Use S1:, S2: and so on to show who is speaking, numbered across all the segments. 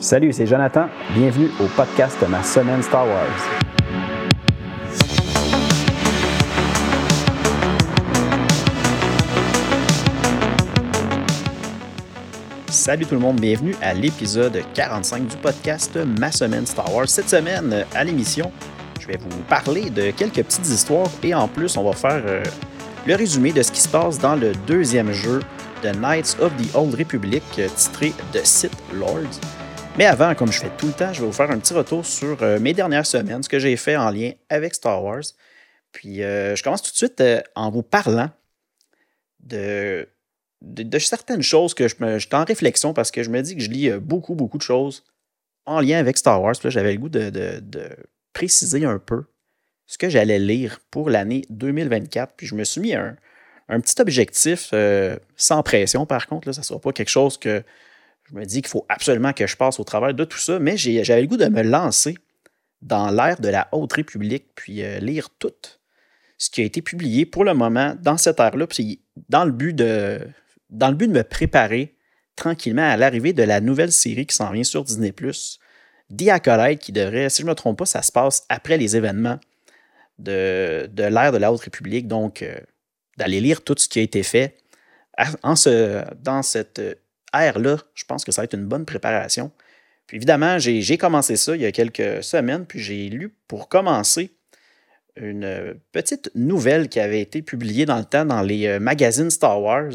S1: Salut, c'est Jonathan. Bienvenue au podcast de ma semaine Star Wars. Salut tout le monde, bienvenue à l'épisode 45 du podcast Ma semaine Star Wars. Cette semaine, à l'émission, je vais vous parler de quelques petites histoires et en plus, on va faire euh, le résumé de ce qui se passe dans le deuxième jeu de Knights of the Old Republic, euh, titré The Sith Lords. Mais avant, comme je fais tout le temps, je vais vous faire un petit retour sur euh, mes dernières semaines, ce que j'ai fait en lien avec Star Wars. Puis euh, je commence tout de suite en vous parlant de, certaines choses que je me, en réflexion parce que je me dis que je lis beaucoup, beaucoup de choses en lien avec Star Wars. Puis là, j'avais le goût de, préciser un peu ce que j'allais lire pour l'année 2024. Puis je me suis mis un, un petit objectif euh, sans pression, par contre. Là, ça ne sera pas quelque chose que je me dis qu'il faut absolument que je passe au travers de tout ça, mais j'avais le goût de me lancer dans l'ère de la Haute République, puis euh, lire tout ce qui a été publié pour le moment dans cette ère-là, puis dans le but de dans le but de me préparer tranquillement à l'arrivée de la nouvelle série qui s'en vient sur Disney+, The Acolyte, qui devrait, si je ne me trompe pas, ça se passe après les événements de, de l'ère de la Haute République, donc euh, d'aller lire tout ce qui a été fait. En ce, dans cette ère-là, je pense que ça va être une bonne préparation. Puis évidemment, j'ai commencé ça il y a quelques semaines, puis j'ai lu pour commencer une petite nouvelle qui avait été publiée dans le temps dans les euh, magazines Star Wars.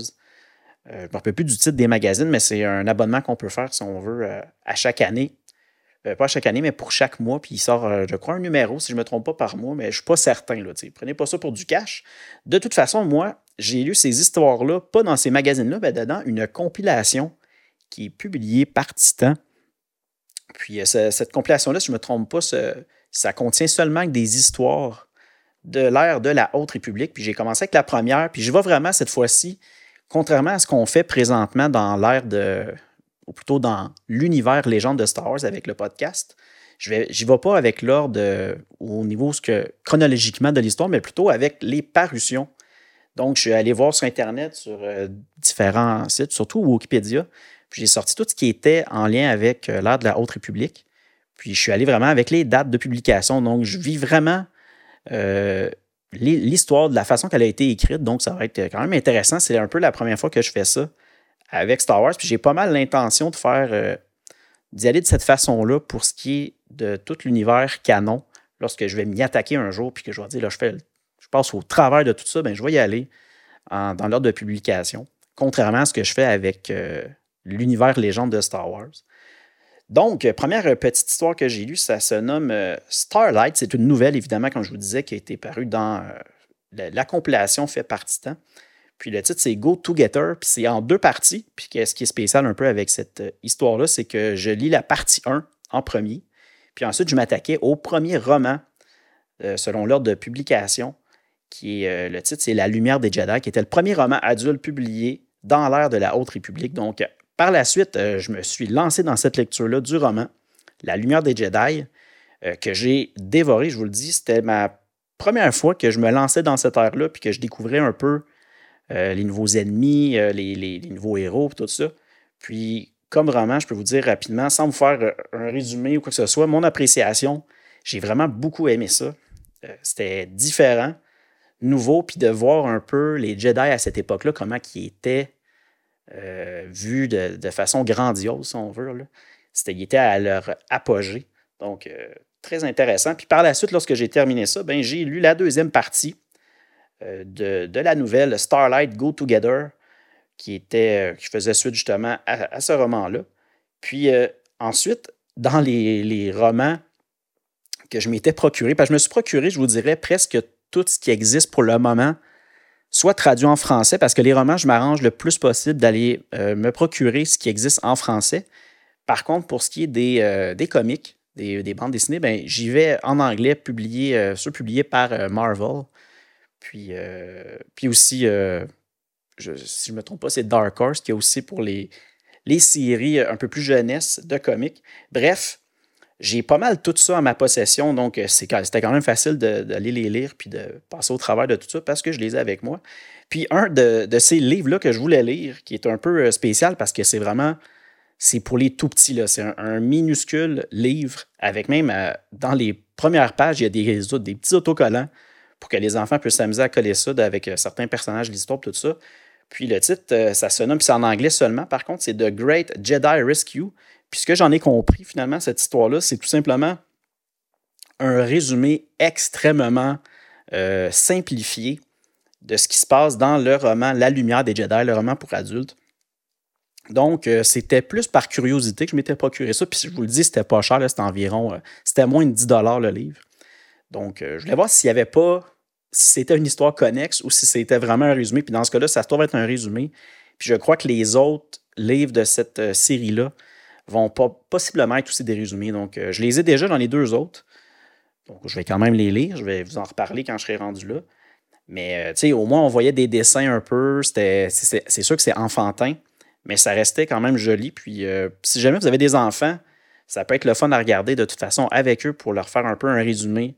S1: Euh, je ne me rappelle plus du titre des magazines, mais c'est un abonnement qu'on peut faire si on veut euh, à chaque année. Euh, pas chaque année, mais pour chaque mois. Puis il sort, euh, je crois, un numéro, si je ne me trompe pas, par mois, mais je ne suis pas certain. Là, prenez pas ça pour du cash. De toute façon, moi, j'ai lu ces histoires-là, pas dans ces magazines-là, mais dedans, une compilation qui est publiée par Titan. Puis euh, cette compilation-là, si je ne me trompe pas, ça contient seulement des histoires de l'ère de la Haute République. Puis j'ai commencé avec la première, puis je vais vraiment cette fois-ci, contrairement à ce qu'on fait présentement dans l'ère de ou plutôt dans l'univers légende de Star Wars avec le podcast. Je vais, vais pas avec l'ordre au niveau ce que, chronologiquement de l'histoire, mais plutôt avec les parutions. Donc, je suis allé voir sur Internet, sur euh, différents sites, surtout Wikipédia. Puis j'ai sorti tout ce qui était en lien avec euh, l'ère de la Haute République. Puis je suis allé vraiment avec les dates de publication. Donc, je vis vraiment euh, l'histoire de la façon qu'elle a été écrite. Donc, ça va être quand même intéressant. C'est un peu la première fois que je fais ça avec Star Wars. Puis j'ai pas mal l'intention de faire euh, d'y aller de cette façon-là pour ce qui est de tout l'univers canon. Lorsque je vais m'y attaquer un jour, puis que je vais dire, là, je, passe au travers de tout ça, bien, je vais y aller dans l'ordre de publication, contrairement à ce que je fais avec euh, l'univers légende de Star Wars. Donc, première petite histoire que j'ai lue, ça se nomme euh, Starlight. C'est une nouvelle, évidemment, comme je vous disais, qui a été parue dans la, compilation fait par Titan. Puis le titre, c'est Go Together, puis c'est en deux parties. Puis ce qui est spécial un peu avec cette euh, histoire-là, c'est que je lis la partie 1 en premier, puis ensuite je m'attaquais au premier roman, euh, selon l'ordre de publication, qui est euh, le titre, c'est La lumière des Jedi, qui était le premier roman adulte publié dans l'ère de la Haute République. Donc, par la suite, je me suis lancé dans cette lecture-là du roman, La lumière des Jedi, que j'ai dévoré, je vous le dis. C'était ma première fois que je me lançais dans cette ère-là, puis que je découvrais un peu euh, les nouveaux ennemis, euh, les, nouveaux héros, tout ça. Puis, comme vraiment, je peux vous dire rapidement, sans vous faire euh, un résumé ou quoi que ce soit, mon appréciation, j'ai vraiment beaucoup aimé ça. C'était différent, nouveau, puis de voir un peu les Jedi à cette époque-là, comment ils étaient vus de, façon grandiose, si on veut. C'était, ils étaient à leur apogée. Donc, très intéressant. Puis par la suite, lorsque j'ai terminé ça, ben, j'ai lu la deuxième partie euh, de, la nouvelle Starlight Go Together, qui, était, euh, qui faisait suite justement à, ce roman-là. Puis euh, ensuite, dans les, romans que je m'étais procuré, je me suis procuré, je vous dirais, presque tout ce qui existe pour le moment, soit traduit en français, parce que les romans, je m'arrange le plus possible d'aller me procurer ce qui existe en français. Par contre, pour ce qui est des, des comics, des, bandes dessinées, ben, j'y vais en anglais, publié, ceux publiés par Marvel. Puis, euh, puis aussi, euh, si je ne me trompe pas, c'est Dark Horse qui est aussi pour les, les séries un peu plus jeunesse de comics. Bref, j'ai pas mal tout ça en ma possession, donc euh, c'était quand même facile d'aller les lire puis de passer au travers de tout ça parce que je les ai avec moi. Puis un de, de ces livres-là que je voulais lire, qui est un peu spécial parce que c'est vraiment c'est pour les tout petits. C'est un, minuscule livre avec même dans les premières pages, il y a des, des petits autocollants pour que les enfants puissent s'amuser à coller ça avec certains personnages de l'histoire, tout ça. Puis le titre, ça se nomme, puis c'est en anglais seulement, par contre, c'est The Great Jedi Rescue. Puis ce que j'en ai compris finalement, cette histoire-là, c'est tout simplement un résumé extrêmement euh, simplifié de ce qui se passe dans le roman La lumière des Jedi, le roman pour adultes. Donc, euh, c'était plus par curiosité que je m'étais procuré ça. Puis, je vous le dis, c'était pas cher, c'était environ, euh, c'était moins de 10 le livre. Donc, je voulais voir s'il n'y avait pas, si c'était une histoire connexe ou si c'était vraiment un résumé. Puis, dans ce cas-là, ça se trouve être un résumé. Puis, je crois que les autres livres de cette série-là vont pas, possiblement être aussi des résumés. Donc, je les ai déjà dans les deux autres. Donc, je vais quand même les lire. Je vais vous en reparler quand je serai rendu là. Mais, euh, tu sais, au moins, on voyait des dessins un peu. C'est sûr que c'est enfantin, mais ça restait quand même joli. Puis, euh, si jamais vous avez des enfants, ça peut être le fun à regarder de toute façon avec eux pour leur faire un peu un résumé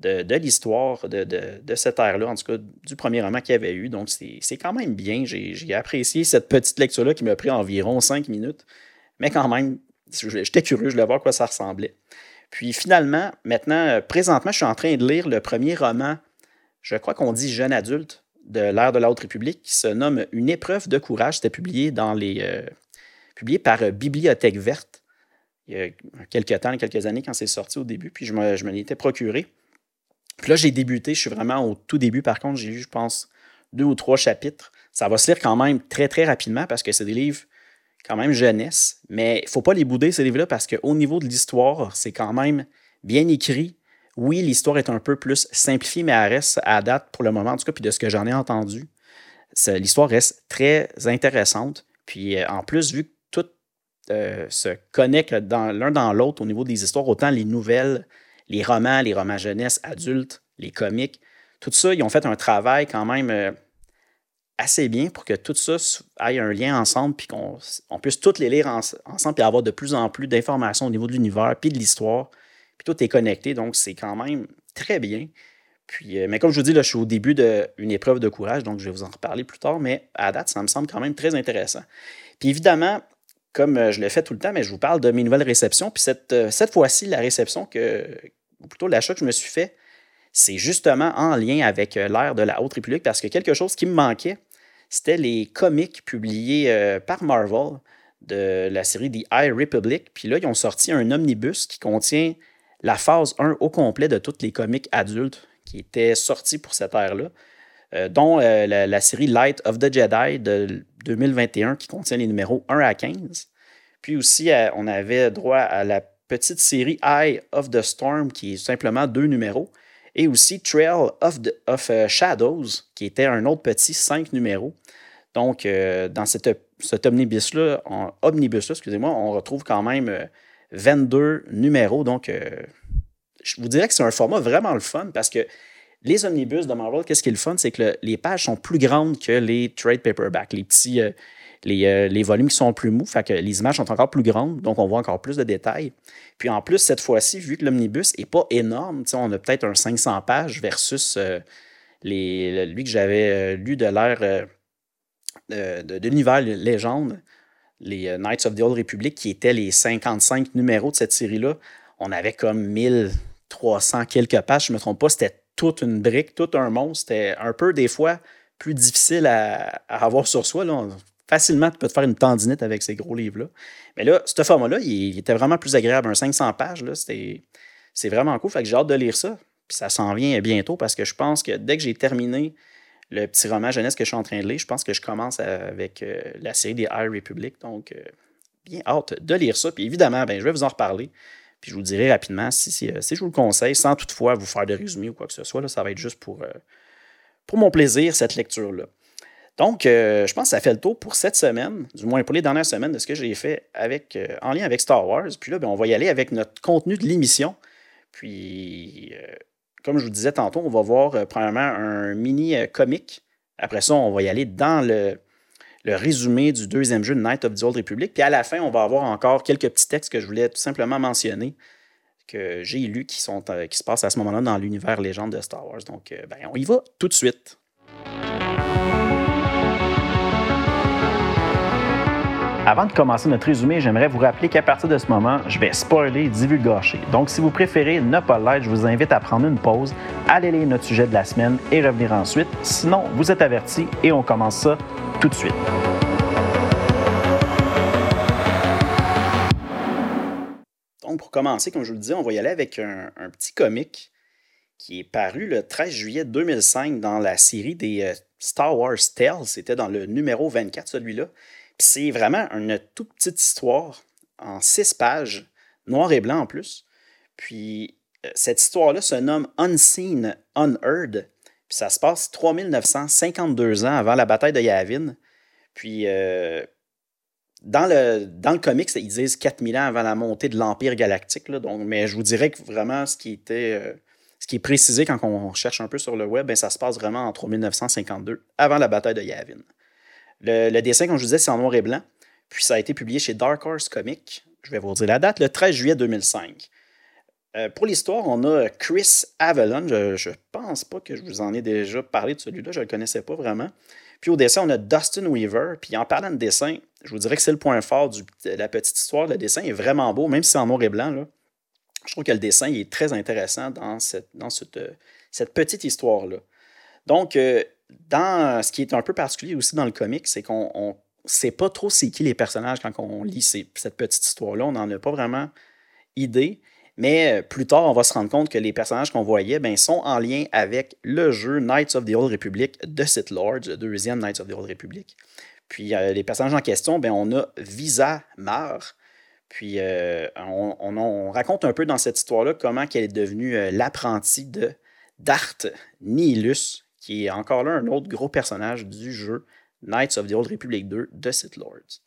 S1: de, l'histoire de, cette ère-là, en tout cas du premier roman qu'il y avait eu. Donc, c'est quand même bien. J'ai apprécié cette petite lecture-là qui m'a pris environ cinq minutes. Mais quand même, j'étais curieux, je voulais voir à quoi ça ressemblait. Puis finalement, maintenant, euh, présentement, je suis en train de lire le premier roman, je crois qu'on dit jeune adulte, de l'ère de la Haute République, qui se nomme Une épreuve de courage. C'était publié dans les. Euh, publié par euh, Bibliothèque Verte il y a quelques temps, quelques années, quand c'est sorti au début, puis je me, je me l'étais procuré. Puis là, j'ai débuté, je suis vraiment au tout début, par contre, j'ai lu, je pense, deux ou trois chapitres. Ça va se lire quand même très, très rapidement parce que c'est des livres quand même jeunesse, mais il ne faut pas les bouder, ces livres-là, parce qu'au niveau de l'histoire, c'est quand même bien écrit. Oui, l'histoire est un peu plus simplifiée, mais elle reste à date pour le moment, en tout cas, puis de ce que j'en ai entendu, l'histoire reste très intéressante. Puis euh, en plus, vu que tout euh, se connecte l'un dans l'autre au niveau des histoires, autant les nouvelles, les romans, les romans jeunesse, adultes, les comiques, tout ça, ils ont fait un travail quand même euh, assez bien pour que tout ça ait un lien ensemble, puis qu'on puisse toutes les lire ensemble, puis avoir de plus en plus d'informations au niveau de l'univers, puis de l'histoire, puis tout est connecté, donc c'est quand même très bien. Puis, euh, mais comme je vous dis, là, je suis au début d'une épreuve de courage, donc je vais vous en reparler plus tard, mais à date, ça me semble quand même très intéressant. Puis évidemment, comme euh, je le fais tout le temps, mais je vous parle de mes nouvelles réceptions. Puis cette, fois-ci, la réception que, plutôt l'achat que je me suis fait, c'est justement en lien avec l'ère de la Haute République parce que quelque chose qui me manquait, c'était les comics publiés euh, par Marvel de la série The High Republic. Puis là, ils ont sorti un omnibus qui contient la phase 1 au complet de tous les comics adultes qui étaient sortis pour cette ère-là, euh, dont euh, la, série Light of the Jedi de 2021 qui contient les numéros 1 à 15. Puis aussi, on avait droit à la petite série Eye of the Storm qui est simplement deux numéros et aussi Trail of, euh, Shadows, qui était un autre petit cinq numéros. Donc, euh, dans cet omnibus-là, omnibus excusez-moi, on retrouve quand même 22 euh, numéros. Donc, je vous dirais que c'est un format vraiment le fun parce que les omnibus de Marvel, qu'est-ce qui est le fun? C'est que les pages sont plus grandes que les trade paperbacks, les petits, les, volumes qui sont plus mous, fait les images sont encore plus grandes, donc on voit encore plus de détails. Puis en plus, cette fois-ci, vu que l'omnibus n'est pas énorme, on a peut-être un 500 pages versus euh, les, lui que j'avais euh, lu de l'ère de, l'univers légende, les Knights of the Old Republic, qui étaient les 55 numéros de cette série-là. On avait comme 1300 quelques pages, je ne me trompe pas, c'était toute une brique, tout un monstre. C'était un peu, des fois, plus difficile à, avoir sur soi. Facilement, tu peux te faire une tendinite avec ces gros livres-là. Mais là, ce format-là, il, était vraiment plus agréable. Un 500 pages, c'est vraiment cool. Fait que j'ai hâte de lire ça. Puis ça s'en vient bientôt parce que je pense que dès que j'ai terminé le petit roman jeunesse que je suis en train de lire, je pense que je commence avec euh, la série des High Republic. Donc, euh, bien hâte de lire ça. Puis évidemment, ben, je vais vous en reparler. Puis je vous dirai rapidement si, si, euh, je vous le conseille, sans toutefois vous faire de résumé ou quoi que ce soit. Là, ça va être juste pour, pour mon plaisir, cette lecture-là. Donc, euh, je pense que ça fait le tour pour cette semaine, du moins pour les dernières semaines, de ce que j'ai fait avec, euh, en lien avec Star Wars. Puis là, ben, on va y aller avec notre contenu de l'émission. Puis, euh, comme je vous disais tantôt, on va voir premièrement un mini comic. Après ça, on va y aller dans le, résumé du deuxième jeu de Night of the Old Republic. Puis à la fin, on va avoir encore quelques petits textes que je voulais tout simplement mentionner, que j'ai lus, qui, sont, qui se passent à ce moment-là dans l'univers légende de Star Wars. Donc, ben, on y va tout de suite. Avant de commencer notre résumé, j'aimerais vous rappeler qu'à partir de ce moment, je vais spoiler et divulgacher. Donc, si vous préférez ne pas l'être, je vous invite à prendre une pause, aller lire notre sujet de la semaine et revenir ensuite. Sinon, vous êtes avertis et on commence ça tout de suite. Donc, pour commencer, comme je vous le disais, on va y aller avec un, petit comic qui est paru le 13 juillet 2005 dans la série des euh, Star Wars Tales. C'était dans le numéro 24, celui-là. C'est vraiment une toute petite histoire en six pages, noir et blanc en plus. Puis euh, cette histoire-là se nomme Unseen, Unheard. Puis ça se passe 3952 ans avant la bataille de Yavin. Puis euh, dans, le, dans le comics, ils disent 4000 ans avant la montée de l'Empire galactique. mais je vous dirais que vraiment ce qui. Euh, est précisé quand on cherche un peu sur le web, ben, ça se passe vraiment en 3952, avant la bataille de Yavin. Le, dessin, comme je vous disais, c'est en noir et blanc. Puis ça a été publié chez Dark Horse Comics. Je vais vous dire la date, le 13 juillet 2005. Euh, pour l'histoire, on a Chris Avalon. Je ne pense pas que je vous en ai déjà parlé de celui-là. Je ne le connaissais pas vraiment. Puis au dessin, on a Dustin Weaver. Puis en parlant de dessin, je vous dirais que c'est le point fort de la petite histoire. Le dessin est vraiment beau, même si c'est en noir et blanc. Je trouve que le dessin est très intéressant dans cette, cette petite histoire-là. Donc, euh, dans ce qui est un peu particulier aussi dans le comic, c'est qu'on ne sait pas trop c'est qui les personnages quand on lit cette petite histoire-là. On n'en a pas vraiment idée. Mais euh, plus tard, on va se rendre compte que les personnages qu'on voyait ben, sont en lien avec le jeu Knights of the Old Republic de Sith Lords, le deuxième Knights of the Old Republic. Puis euh, les personnages en question, ben, on a Visa Mar. Puis euh, on, raconte un peu dans cette histoire-là comment elle est devenue l'apprenti de Dart Nihilus, qui est encore là un autre gros personnage du jeu Knights of the Old Republic 2 de Sith Lords.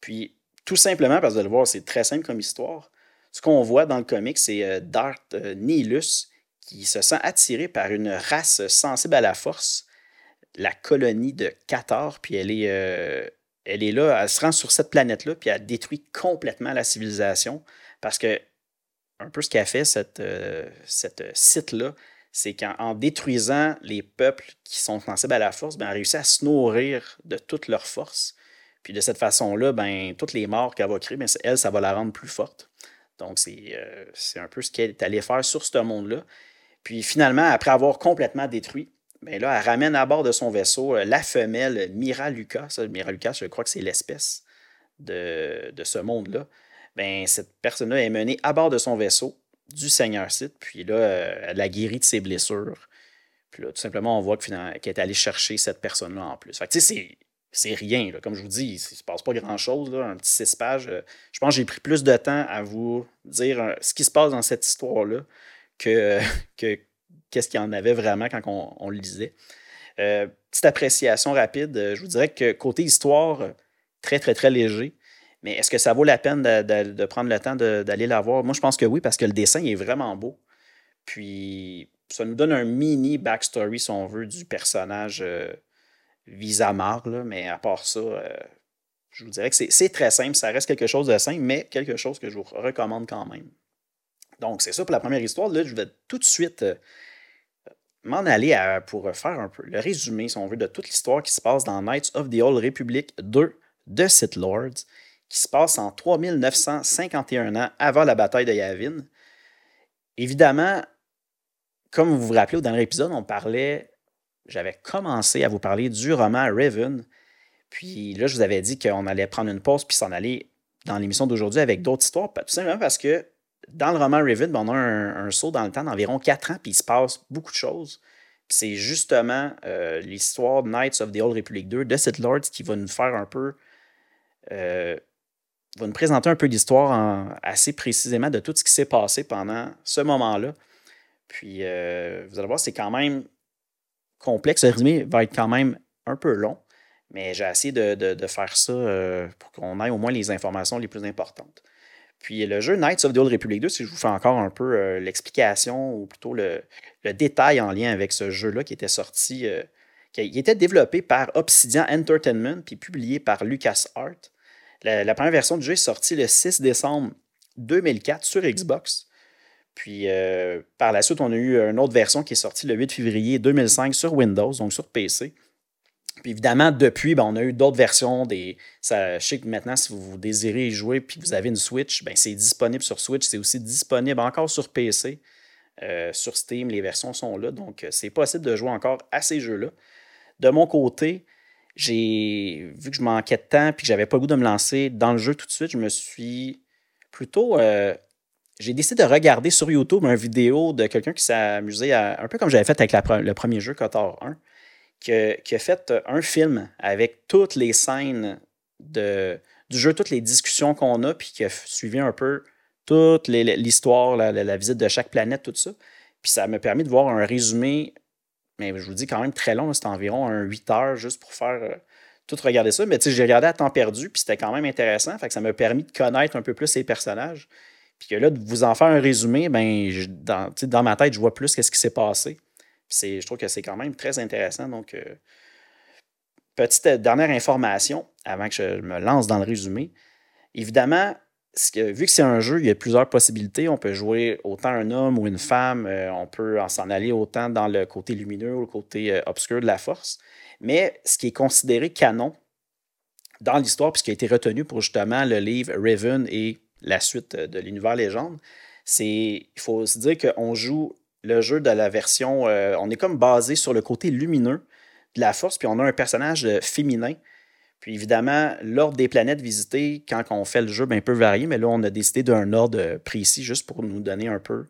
S1: Puis, tout simplement, parce que vous allez voir, c'est très simple comme histoire. Ce qu'on voit dans le comic, c'est euh, Darth euh, Nihilus qui se sent attiré par une race sensible à la force, la colonie de Qatar, puis elle est, euh, elle est là, elle se rend sur cette planète-là, puis elle détruit complètement la civilisation, parce que un peu ce qu'a fait cette, cette site-là, c'est qu'en détruisant les peuples qui sont sensibles à la force, ben, elle réussit à se nourrir de toute leur force. Puis de cette façon-là, ben, toutes les morts qu'elle va créer, ben, elle, ça va la rendre plus forte. Donc, euh, c'est un peu ce qu'elle est allée faire sur ce monde-là. Puis finalement, après avoir complètement détruit, ben là, elle ramène à bord de son vaisseau euh, la femelle Mira Lucas. Mira Lucas, je crois que c'est l'espèce de, de, ce monde-là. Ben, cette personne-là est menée à bord de son vaisseau du Seigneur Sith, puis là, euh, elle a guéri de ses blessures. Puis là, tout simplement, on voit qu'elle est allée chercher cette personne-là en plus. Fait tu sais, c'est rien. Comme je vous dis, il ne se passe pas grand-chose. Un petit six pages. Euh, je pense que j'ai pris plus de temps à vous dire euh, ce qui se passe dans cette histoire-là que, que qu'est-ce qu'il y en avait vraiment quand on, le lisait. petite appréciation rapide. Je vous dirais que côté histoire, très, très, très léger. Mais est-ce que ça vaut la peine de, prendre le temps d'aller la voir? Moi, je pense que oui, parce que le dessin est vraiment beau. Puis, ça nous donne un mini backstory, si on veut, du personnage euh, Visamar. Mais à part ça, euh, je vous dirais que c'est très simple. Ça reste quelque chose de simple, mais quelque chose que je vous recommande quand même. Donc, c'est ça pour la première histoire. Là, je vais tout de suite euh, m'en aller pour faire un peu le résumé, si on veut, de toute l'histoire qui se passe dans Knights of the Old Republic 2 de Sith Lords qui se passe en 3951 ans avant la bataille de Yavin. Évidemment, comme vous vous rappelez au dernier épisode, on parlait, j'avais commencé à vous parler du roman Raven. Puis là, je vous avais dit qu'on allait prendre une pause puis s'en aller dans l'émission d'aujourd'hui avec d'autres histoires. Tout simplement parce que dans le roman Raven, ben, on a un, saut dans le temps d'environ 4 ans, puis il se passe beaucoup de choses. c'est justement euh, l'histoire Knights of the Old Republic 2 de Sith Lords qui va nous faire un peu euh, va nous présenter un peu l'histoire assez précisément de tout ce qui s'est passé pendant ce moment-là. Puis, euh, vous allez voir, c'est quand même complexe. Le résumé va être quand même un peu long, mais j'ai essayé de, faire ça euh, pour qu'on ait au moins les informations les plus importantes. Puis, le jeu Knights of the Old Republic 2, si je vous fais encore un peu euh, l'explication ou plutôt le, détail en lien avec ce jeu-là qui était sorti, qui était développé par Obsidian Entertainment puis publié par LucasArts. La, première version du jeu est sortie le 6 décembre 2004 sur Xbox. Puis euh, par la suite, on a eu une autre version qui est sortie le 8 février 2005 sur Windows, donc sur PC. Puis évidemment, depuis, ben, on a eu d'autres versions. Des, sais que maintenant, si vous désirez y jouer puis vous avez une Switch, ben, c'est disponible sur Switch. C'est aussi disponible encore sur PC. Euh, sur Steam, les versions sont là. Donc, c'est possible de jouer encore à ces jeux-là. De mon côté, j'ai vu que je manquais de temps puis que j'avais pas le goût de me lancer dans le jeu tout de suite, je me suis plutôt. Euh, j'ai décidé de regarder sur YouTube une vidéo de quelqu'un qui s'est amusé un peu comme j'avais fait avec le premier jeu, Kotor 1, qui, a fait un film avec toutes les scènes de, du jeu, toutes les discussions qu'on a, puis qui a suivi un peu toute l'histoire, la, visite de chaque planète, tout ça. Puis ça m'a permis de voir un résumé mais je vous dis quand même très long, c'était environ un 8 heures juste pour faire euh, tout regarder ça. Mais tu sais, j'ai regardé à temps perdu, puis c'était quand même intéressant. Fait que ça m'a permis de connaître un peu plus ces personnages. Puis que là, de vous en faire un résumé, ben, dans, dans ma tête, je vois plus qu'est-ce qui s'est passé. Puis je trouve que c'est quand même très intéressant. Donc, euh, petite euh, dernière information avant que je me lance dans le résumé. Évidemment, vu que c'est un jeu, il y a plusieurs possibilités. On peut jouer autant un homme ou une femme. Euh, on peut s'en aller autant dans le côté lumineux ou le côté euh, obscur de la force. Mais ce qui est considéré canon dans l'histoire, puisqu'il a été retenu pour justement le livre Raven et la suite de l'univers légende, c'est il faut se dire qu'on joue le jeu de la version. Euh, on est comme basé sur le côté lumineux de la force, puis on a un personnage féminin puis évidemment, l'ordre des planètes visitées, quand on fait le jeu, ben, peut varier, mais là, on a décidé d'un ordre précis juste pour nous donner un peu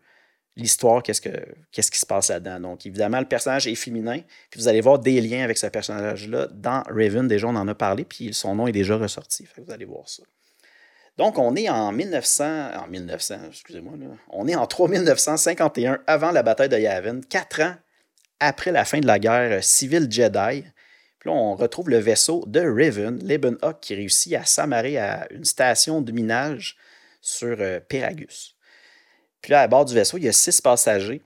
S1: l'histoire, qu'est-ce, que, qui se passe là-dedans. Donc, évidemment, le personnage est féminin, puis vous allez voir des liens avec ce personnage-là dans Raven. Déjà, on en a parlé, puis son nom est déjà ressorti. vous allez voir ça. Donc, on est en 1900, en 1900, excusez-moi, là, on est en 3951 avant la bataille de Yavin, quatre ans après la fin de la guerre civile Jedi. Puis là, on retrouve le vaisseau de Raven, Lebenhawk, qui réussit à s'amarrer à une station de minage sur euh, Peragus. Puis là, à bord du vaisseau, il y a six passagers.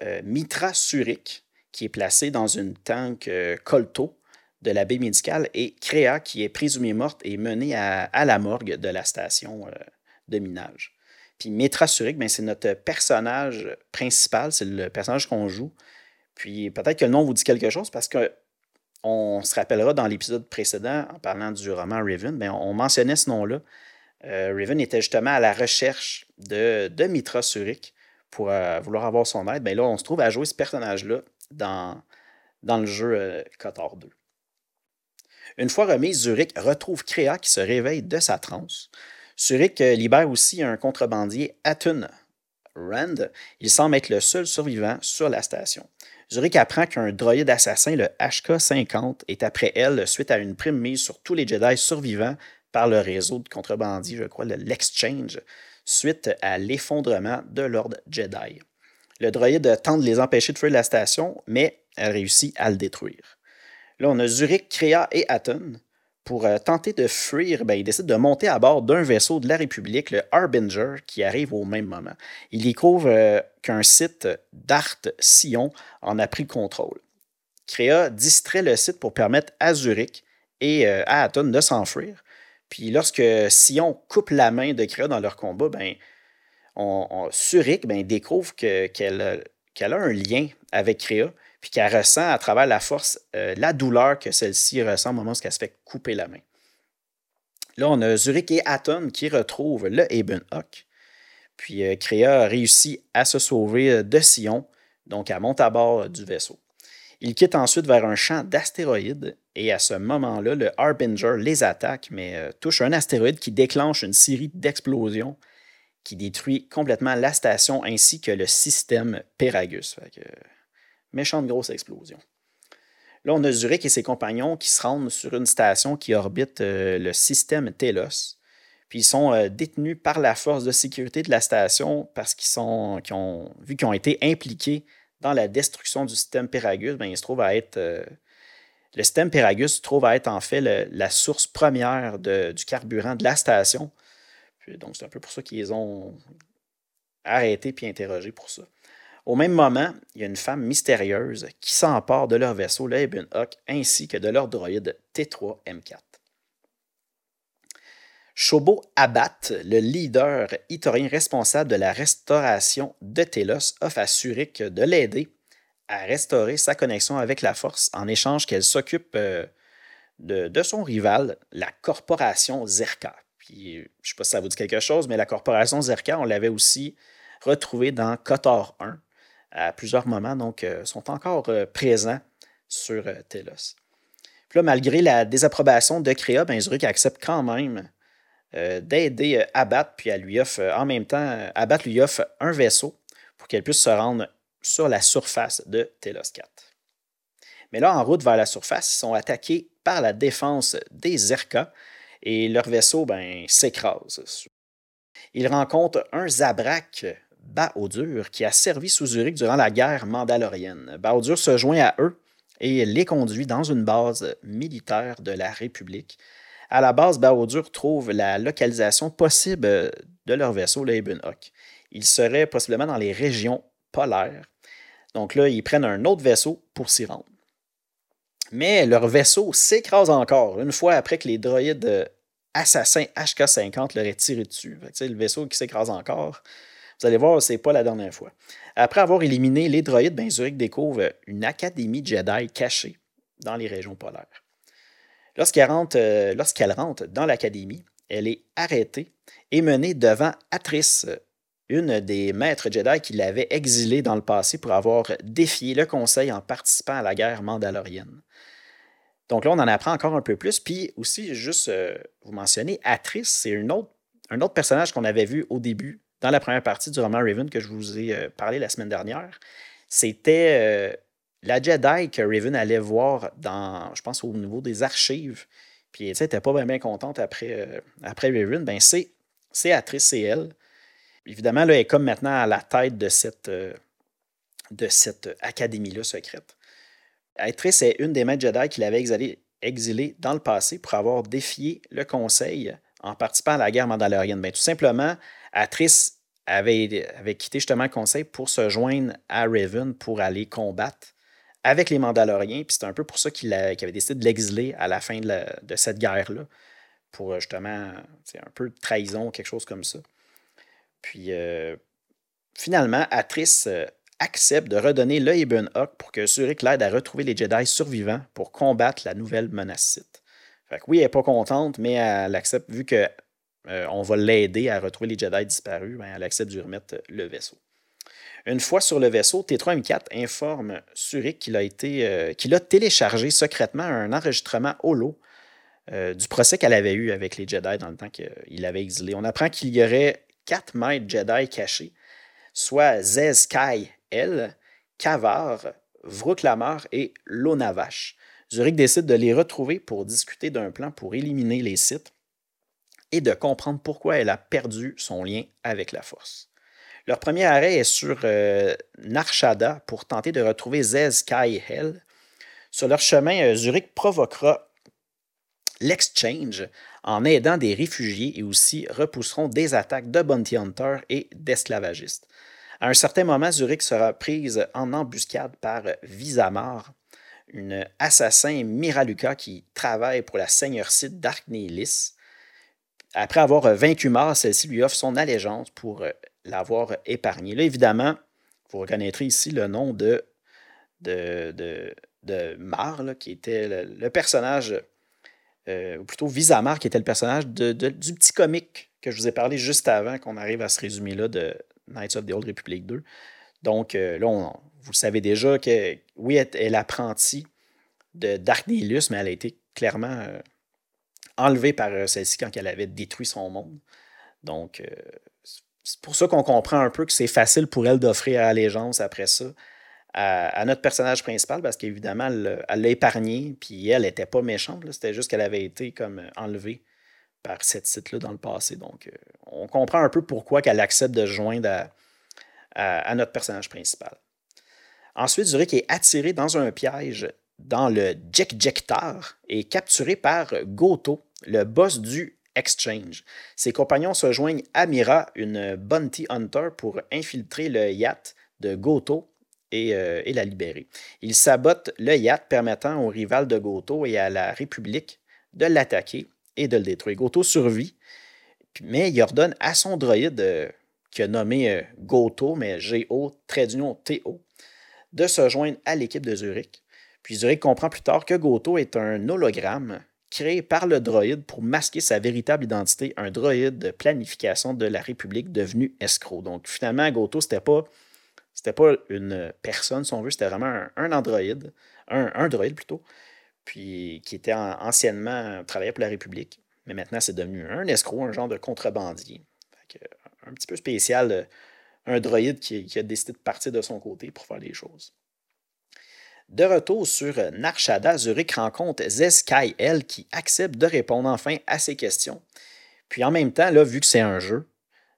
S1: Euh, Mitra Surik, qui est placé dans une tank euh, Colto de la baie médicale, et Créa, qui est présumée morte et menée à, la morgue de la station de minage. Puis Mitra Surik, ben, c'est notre personnage principal, c'est le personnage qu'on joue. Puis peut-être que le nom vous dit quelque chose parce que on se rappellera dans l'épisode précédent, en parlant du roman Raven, bien, on mentionnait ce nom-là. Euh, Raven était justement à la recherche de, de Mitra Surik pour euh, vouloir avoir son aide. Bien, là, on se trouve à jouer ce personnage-là dans, dans le jeu euh, 2. Une fois remis, Zurich retrouve Créa qui se réveille de sa transe. Zurich euh, libère aussi un contrebandier, Atun Rand. Il semble être le seul survivant sur la station. Zurich apprend qu'un droïde assassin, le HK-50, est après elle suite à une prime mise sur tous les Jedi survivants par le réseau de contrebandiers, je crois, l'Exchange, suite à l'effondrement de l'ordre Jedi. Le droïde tente de les empêcher de fuir la station, mais elle réussit à le détruire. Là, on a Zurich, Créa et Aton. Pour euh, tenter de fuir, ben, il décide de monter à bord d'un vaisseau de la République, le Harbinger, qui arrive au même moment. Il découvre euh, qu'un site d'Art Sion en a pris le contrôle. Créa distrait le site pour permettre à Zurich et euh, à Aton de s'enfuir. Puis lorsque Sion coupe la main de Créa dans leur combat, ben, Zurich ben, découvre qu'elle a un lien avec Créa puis qu'elle ressent à travers la force euh, la douleur que celle-ci ressent au moment où elle se fait couper la main. Là, on a Zurich et Aton qui retrouvent le Ebenhock. Puis euh, Créa a réussi à se sauver euh, de Sion, donc elle monte à bord du vaisseau. Il quitte ensuite vers un champ d'astéroïdes et à ce moment-là, le Harbinger les attaque, mais touche un astéroïde qui déclenche une série d'explosions qui détruit complètement la station ainsi que le système Peragus méchante grosse explosion. Là, on a Zurich et ses compagnons qui se rendent sur une station qui orbite euh, le système Telos. Puis ils sont euh, détenus par la force de sécurité de la station parce qu'ils ont, vu qu'ils ont été impliqués dans la destruction du système Peragus, ben, il se trouve à être. Euh, le système Peragus se trouve à être en fait la source première du carburant de la station. donc, c'est un peu pour ça qu'ils ont arrêté puis interrogé pour ça. Au même moment, il y a une femme mystérieuse qui s'empare de leur vaisseau, le ainsi que de leur droïde T3M4. Shobo Abat, le leader itorien responsable de la restauration de Telos, offre à Surik de l'aider à restaurer sa connexion avec la Force en échange qu'elle s'occupe euh, de, son rival, la corporation Zerka. Puis, je ne sais pas si ça vous dit quelque chose, mais la corporation Zerka, on l'avait aussi retrouvée dans Kotor 1 à plusieurs moments, donc euh, sont encore euh, présents sur euh, Telos. Puis là, malgré la désapprobation de Créa, ben, accepte quand même d'aider Abat, puis elle lui offre en même temps, Abat lui offre un vaisseau pour qu'elle puisse se rendre sur la surface de Telos 4. Mais là, en route vers la surface, ils sont attaqués par la défense des Zerka et leur vaisseau ben, s'écrase. Ils rencontrent un Zabrak Baodur qui a servi sous Zurich durant la guerre mandalorienne. Baodur se joint à eux et les conduit dans une base militaire de la République. À la base, Baodur trouve la localisation possible de leur vaisseau, le Il serait possiblement dans les régions polaires. Donc là, ils prennent un autre vaisseau pour s'y rendre. Mais leur vaisseau s'écrase encore, une fois après que les droïdes assassins HK-50 leur aient tiré dessus. le vaisseau qui s'écrase encore. Vous allez voir, c'est pas la dernière fois. Après avoir éliminé les droïdes, ben, Zurich découvre une académie Jedi cachée dans les régions polaires. Lorsqu'elle rentre, euh, dans l'académie, elle est arrêtée et menée devant Atrice, une des maîtres Jedi qui l'avait exilée dans le passé pour avoir défié le Conseil en participant à la guerre mandalorienne. Donc là, on en apprend encore un peu plus. Puis aussi, juste euh, vous mentionner, Atrice, c'est un autre personnage qu'on avait vu au début, dans la première partie du roman Raven que je vous ai euh, parlé la semaine dernière. C'était euh, la Jedi que Raven allait voir dans, je pense, au niveau des archives. Puis, elle n'était pas bien, contente après, après Raven. Ben, c'est Atrice, c'est elle. Évidemment, là, elle est comme maintenant à la tête de cette, de cette académie-là secrète. Atrice est une des maîtres Jedi qui l'avait exilé, dans le passé pour avoir défié le Conseil en participant à la guerre mandalorienne. Ben, tout simplement, Atrice avait, quitté justement Conseil pour se joindre à Raven pour aller combattre avec les Mandaloriens. Puis c'est un peu pour ça qu'il avait décidé de l'exiler à la fin de, cette guerre-là. Pour justement, c'est un peu de trahison, quelque chose comme ça. Puis euh, finalement, Atrice euh, accepte de redonner le Ibn Hawk pour que Zurich l'aide à retrouver les Jedi survivants pour combattre la nouvelle menace Sith. Fait oui, elle n'est pas contente, mais elle accepte, vu qu'on euh, va l'aider à retrouver les Jedi disparus, ben, elle accepte de remettre le vaisseau. Une fois sur le vaisseau, T3M4 informe Zurich qu'il a, été, euh, qu'il a téléchargé secrètement un enregistrement holo euh, du procès qu'elle avait eu avec les Jedi dans le temps qu'il avait exilé. On apprend qu'il y aurait quatre maîtres Jedi cachés, soit Zez Kai elle, Kavar, Vrooklamar et Lonavache. Zurich décide de les retrouver pour discuter d'un plan pour éliminer les sites et de comprendre pourquoi elle a perdu son lien avec la force. Leur premier arrêt est sur euh, Narshada pour tenter de retrouver Zez Kai Hell. Sur leur chemin, euh, Zurich provoquera l'exchange en aidant des réfugiés et aussi repousseront des attaques de bounty hunters et d'esclavagistes. À un certain moment, Zurich sera prise en embuscade par Visamar, une assassin Miraluka qui travaille pour la seigneurie d'Arknélis. Après avoir vaincu Mar, celle-ci lui offre son allégeance pour l'avoir épargné. Là, évidemment, vous reconnaîtrez ici le nom de, de, de, Mar, qui était le, personnage, euh, ou plutôt Visamar, qui était le personnage du petit comique que je vous ai parlé juste avant qu'on arrive à ce résumé-là de, Knights of the Old Republic 2. Donc euh, là, vous savez déjà que, oui, elle est l'apprentie de Darknelius, mais elle a été clairement euh, enlevée par euh, celle-ci quand elle avait détruit son monde. Donc, c'est pour ça qu'on comprend un peu que c'est facile pour elle d'offrir allégeance après ça à, notre personnage principal, parce qu'évidemment, elle l'a épargné, puis elle n'était pas méchante, c'était juste qu'elle avait été comme enlevée par cette site-là dans le passé. Donc, euh, on comprend un peu pourquoi qu'elle accepte de joindre à, notre personnage principal. Ensuite, Zurich est attiré dans un piège dans le Jekjektar et capturé par Goto, le boss du Exchange. Ses compagnons se joignent à Mira, une bounty hunter, pour infiltrer le yacht de Goto et, euh, et la libérer. Ils sabotent le yacht permettant aux rivales de Goto et à la République de l'attaquer et de le détruire. Goto survit, mais il ordonne à son droïde, euh, qui a nommé euh, Goto, mais G-O, trait d'union T-O, de se joindre à l'équipe de Zurich. Puis Zurich comprend plus tard que Goto est un hologramme créé par le droïde pour masquer sa véritable identité, un droïde de planification de la République devenu escroc. Donc finalement, Goto, c'était pas, c'était pas une personne, si on veut, c'était vraiment un, androïde, un, droïde plutôt, puis qui était anciennement travaillait pour la République. Mais maintenant, c'est devenu un escroc, un genre de contrebandier. un petit peu spécial, un droïde qui, qui, a décidé de partir de son côté pour faire les choses. De retour sur Narshada, Zurich rencontre Zeskai qui accepte de répondre enfin à ses questions. Puis en même temps, là, vu que c'est un jeu,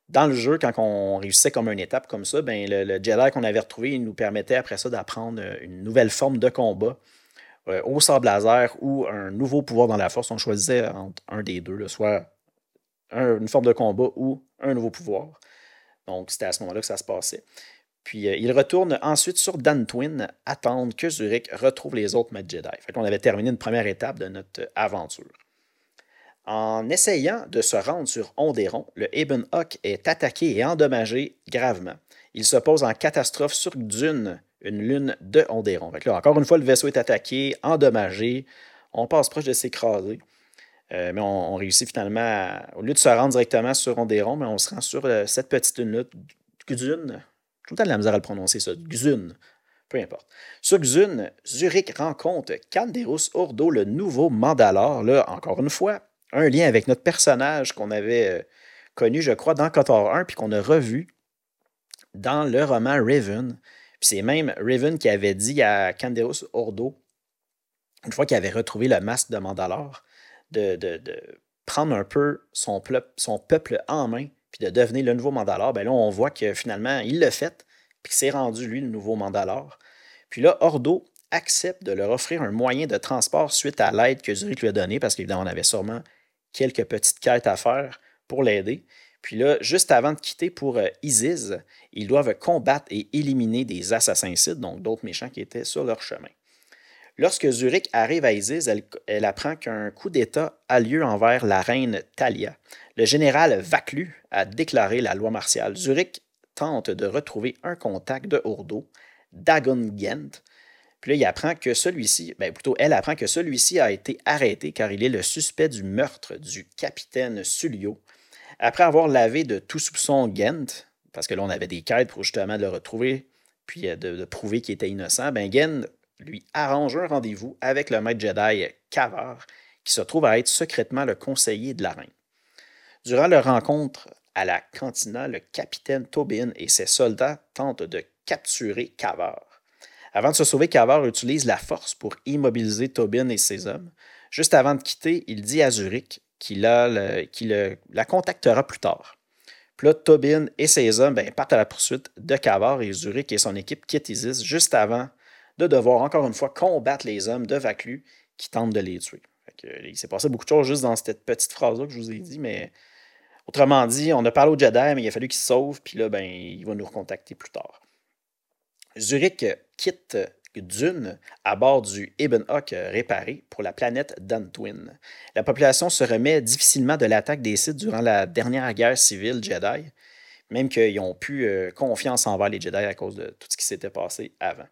S1: dans le jeu, quand on réussissait comme une étape comme ça, ben, le, Jedi qu'on avait retrouvé, nous permettait après ça d'apprendre une nouvelle forme de combat euh, au sable laser ou un nouveau pouvoir dans la force. On choisissait entre un des deux, soit une forme de combat ou un nouveau pouvoir. Donc, c'était à ce moment-là que ça se passait. Puis euh, il retourne ensuite sur Dantwin, attendre que Zurich retrouve les autres maîtres Jedi. Fait qu'on avait terminé une première étape de notre aventure. En essayant de se rendre sur Onderon, le Eben Hawk est attaqué et endommagé gravement. Il se pose en catastrophe sur Dune, une lune de Onderon. Fait là, encore une fois, le vaisseau est attaqué, endommagé. On passe proche de s'écraser. Euh, mais on, réussit finalement, au lieu de se rendre directement sur Onderon, mais on se rend sur euh, cette petite lune Dune, tout le temps de la misère à le prononcer, ça. Xun. Peu importe. Sur Xun, Zurich rencontre Canderus Ordo, le nouveau Mandalore. Là, encore une fois, un lien avec notre personnage qu'on avait euh, connu, je crois, dans Kotor 1, puis qu'on a revu dans le roman Raven. Puis c'est même Raven qui avait dit à Canderus Ordo, une fois qu'il avait retrouvé le masque de Mandalore, de, prendre un peu son, son peuple en main puis de devenir le nouveau Mandalore, ben là, on voit que finalement, il l'a fait, puis s'est rendu, lui, le nouveau Mandalore. Puis là, Ordo accepte de leur offrir un moyen de transport suite à l'aide que Zurich lui a donnée, parce qu'évidemment, on avait sûrement quelques petites quêtes à faire pour l'aider. Puis là, juste avant de quitter pour euh, Isis, ils doivent combattre et éliminer des assassins donc d'autres méchants qui étaient sur leur chemin. Lorsque Zurich arrive à Isis, elle, apprend qu'un coup d'État a lieu envers la reine Talia. Le général Vaclu a déclaré la loi martiale. Zurich tente de retrouver un contact de Ordo, Dagon Gent. Puis là, il apprend que celui-ci, ben plutôt elle apprend que celui-ci a été arrêté car il est le suspect du meurtre du capitaine Sulio. Après avoir lavé de tout soupçon Gent, parce que là on avait des quêtes pour justement le retrouver, puis euh, de, prouver qu'il était innocent, ben Gent lui arrange un rendez-vous avec le maître Jedi Kavar, qui se trouve à être secrètement le conseiller de la reine. Durant leur rencontre à la cantina, le capitaine Tobin et ses soldats tentent de capturer Kavar. Avant de se sauver, Kavar utilise la force pour immobiliser Tobin et ses hommes. Juste avant de quitter, il dit à Zurich qu'il la contactera plus tard. Puis là, Tobin et ses hommes ben, partent à la poursuite de Kavar et Zurich et son équipe quittent Isis juste avant de devoir encore une fois combattre les hommes de Vaclu qui tentent de les tuer. il s'est passé beaucoup de choses juste dans cette petite phrase-là que je vous ai dit, mais autrement dit, on a parlé au Jedi, mais il a fallu qu'il se sauve, puis là, ben, il va nous recontacter plus tard. Zurich quitte Dune à bord du Ibn Hawk réparé pour la planète Dantwin. La population se remet difficilement de l'attaque des sites durant la dernière guerre civile Jedi, même qu'ils ont pu euh, confiance envers les Jedi à cause de tout ce qui s'était passé avant.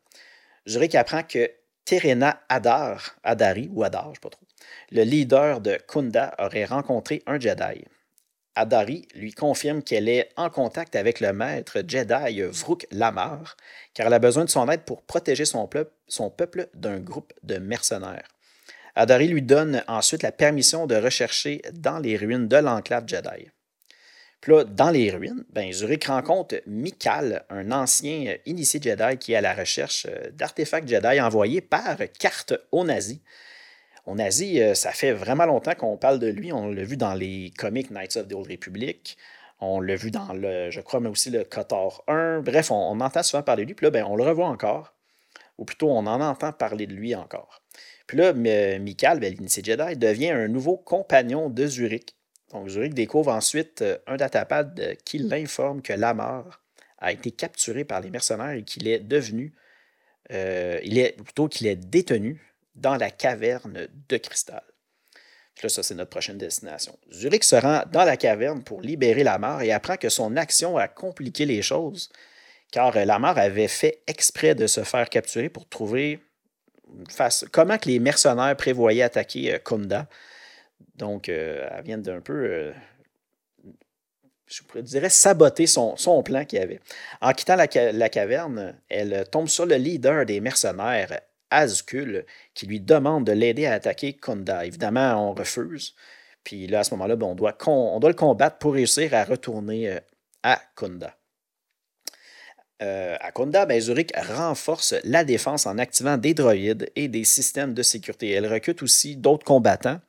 S1: Zurich apprend que Terena Adar, Adari ou Adar, je ne sais pas trop, le leader de Kunda aurait rencontré un Jedi. Adari lui confirme qu'elle est en contact avec le maître Jedi Vrook Lamar, car elle a besoin de son aide pour protéger son peuple, son peuple d'un groupe de mercenaires. Adari lui donne ensuite la permission de rechercher dans les ruines de l'enclave Jedi. Puis là, dans les ruines, ben, Zurich rencontre Mikal, un ancien initié Jedi qui est à la recherche euh, d'artefacts Jedi envoyés par carte aux nazis. Aux nazis, euh, ça fait vraiment longtemps qu'on parle de lui. On l'a vu dans les comics Knights of the Old Republic. On l'a vu dans le, je crois, mais aussi le Kotor 1. Bref, on, entend souvent parler de lui. Puis là, ben, on le revoit encore. Ou plutôt, on en entend parler de lui encore. Puis là, Mikal, ben, l'initié Jedi, devient un nouveau compagnon de Zurich donc, Zurich découvre ensuite euh, un datapad euh, qui l'informe que Lamar a été capturé par les mercenaires et qu'il est devenu, euh, plutôt qu'il est détenu dans la caverne de cristal. là, ça, c'est notre prochaine destination. Zurich se rend dans la caverne pour libérer Lamar et apprend que son action a compliqué les choses, car Lamar avait fait exprès de se faire capturer pour trouver face, comment que les mercenaires prévoyaient attaquer Kunda. Donc, elle vient d'un peu je dirais, saboter son, plan qu'il avait. En quittant la, caverne, elle tombe sur le leader des mercenaires, Azkul, qui lui demande de l'aider à attaquer Kunda. Évidemment, on refuse. Puis là, à ce moment-là, ben, on, doit le combattre pour réussir à retourner euh, à Kunda. Euh, à Kunda, ben, Zurich renforce la défense en activant des droïdes et des systèmes de sécurité. Elle recrute aussi d'autres combattants.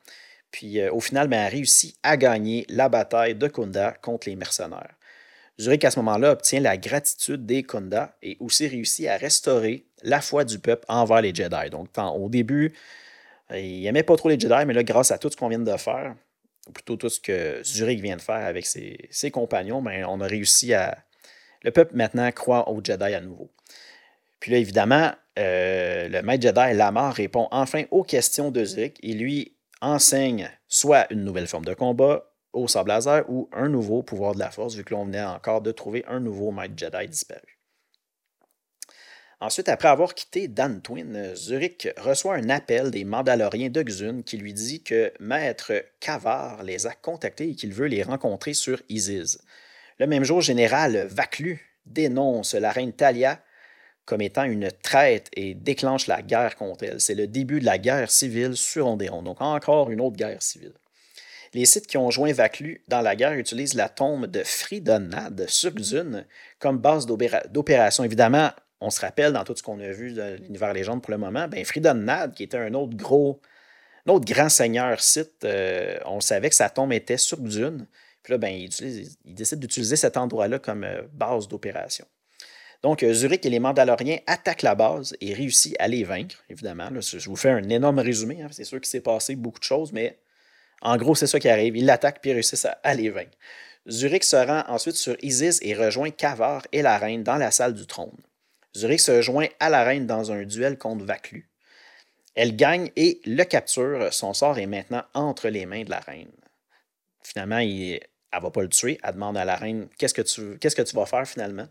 S1: Puis euh, au final, ben, elle réussit à gagner la bataille de Kunda contre les mercenaires. Zurich, à ce moment-là, obtient la gratitude des Kunda et aussi réussit à restaurer la foi du peuple envers les Jedi. Donc, au début, euh, il n'aimait pas trop les Jedi, mais là, grâce à tout ce qu'on vient de faire, ou plutôt tout ce que Zurich vient de faire avec ses, compagnons, ben, on a réussi à. Le peuple maintenant croit aux Jedi à nouveau. Puis là, évidemment, euh, le maître Jedi Lamar répond enfin aux questions de Zurich et lui enseigne soit une nouvelle forme de combat au sable laser ou un nouveau pouvoir de la force, vu que l'on venait encore de trouver un nouveau maître Jedi disparu. Ensuite, après avoir quitté Dantooine, Zurich reçoit un appel des Mandaloriens de Xun qui lui dit que Maître Kavar les a contactés et qu'il veut les rencontrer sur Isis. Le même jour, Général Vaclu dénonce la reine Talia comme étant une traite et déclenche la guerre contre elle. C'est le début de la guerre civile sur Ondéron, donc encore une autre guerre civile. Les sites qui ont joint Vaclu dans la guerre utilisent la tombe de Fridonad sur Xun comme base d'opération. Évidemment, on se rappelle dans tout ce qu'on a vu de l'univers légende pour le moment, ben Fridonad, qui était un autre gros, grand seigneur site, euh, on savait que sa tombe était sur Xun. Puis là, ben, il, il décide d'utiliser cet endroit-là comme euh, base d'opération. Donc, euh, Zurich et les Mandaloriens attaquent la base et réussissent à les vaincre, évidemment. je vous fais un énorme résumé. Hein. C'est sûr qu'il s'est passé beaucoup de choses, mais en gros, c'est ça qui arrive. Ils l'attaquent puis réussissent à, les vaincre. Zurich se rend ensuite sur Isis et rejoint Kavar et la reine dans la salle du trône. Zurich se joint à la reine dans un duel contre Vaclu. Elle gagne et le capture. Son sort est maintenant entre les mains de la reine. Finalement, elle ne va pas le tuer. Elle demande à la reine qu'est-ce que tu vas faire finalement?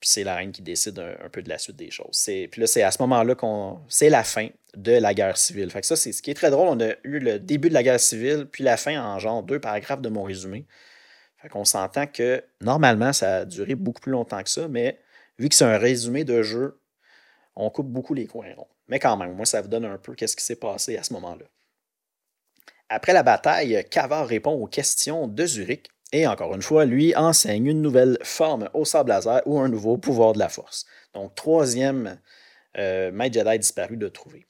S1: Puis c'est la reine qui décide un, peu de la suite des choses. puis là, c'est à ce moment-là qu'on. C'est la fin de la guerre civile. Fait ça, c'est ce qui est très drôle. On a eu le début de la guerre civile, puis la fin en genre deux paragraphes de mon résumé. Fait qu'on s'entend que normalement, ça a duré beaucoup plus longtemps que ça, mais vu que c'est un résumé de jeu, on coupe beaucoup les coins. Mais quand même, moi, ça vous donne un peu qu'est-ce qui s'est passé à ce moment-là. Après la bataille, Kavar répond aux questions de Zurich et encore une fois, lui enseigne une nouvelle forme au sable laser ou un nouveau pouvoir de la force. Donc, troisième euh, maître Jedi disparu de trouver.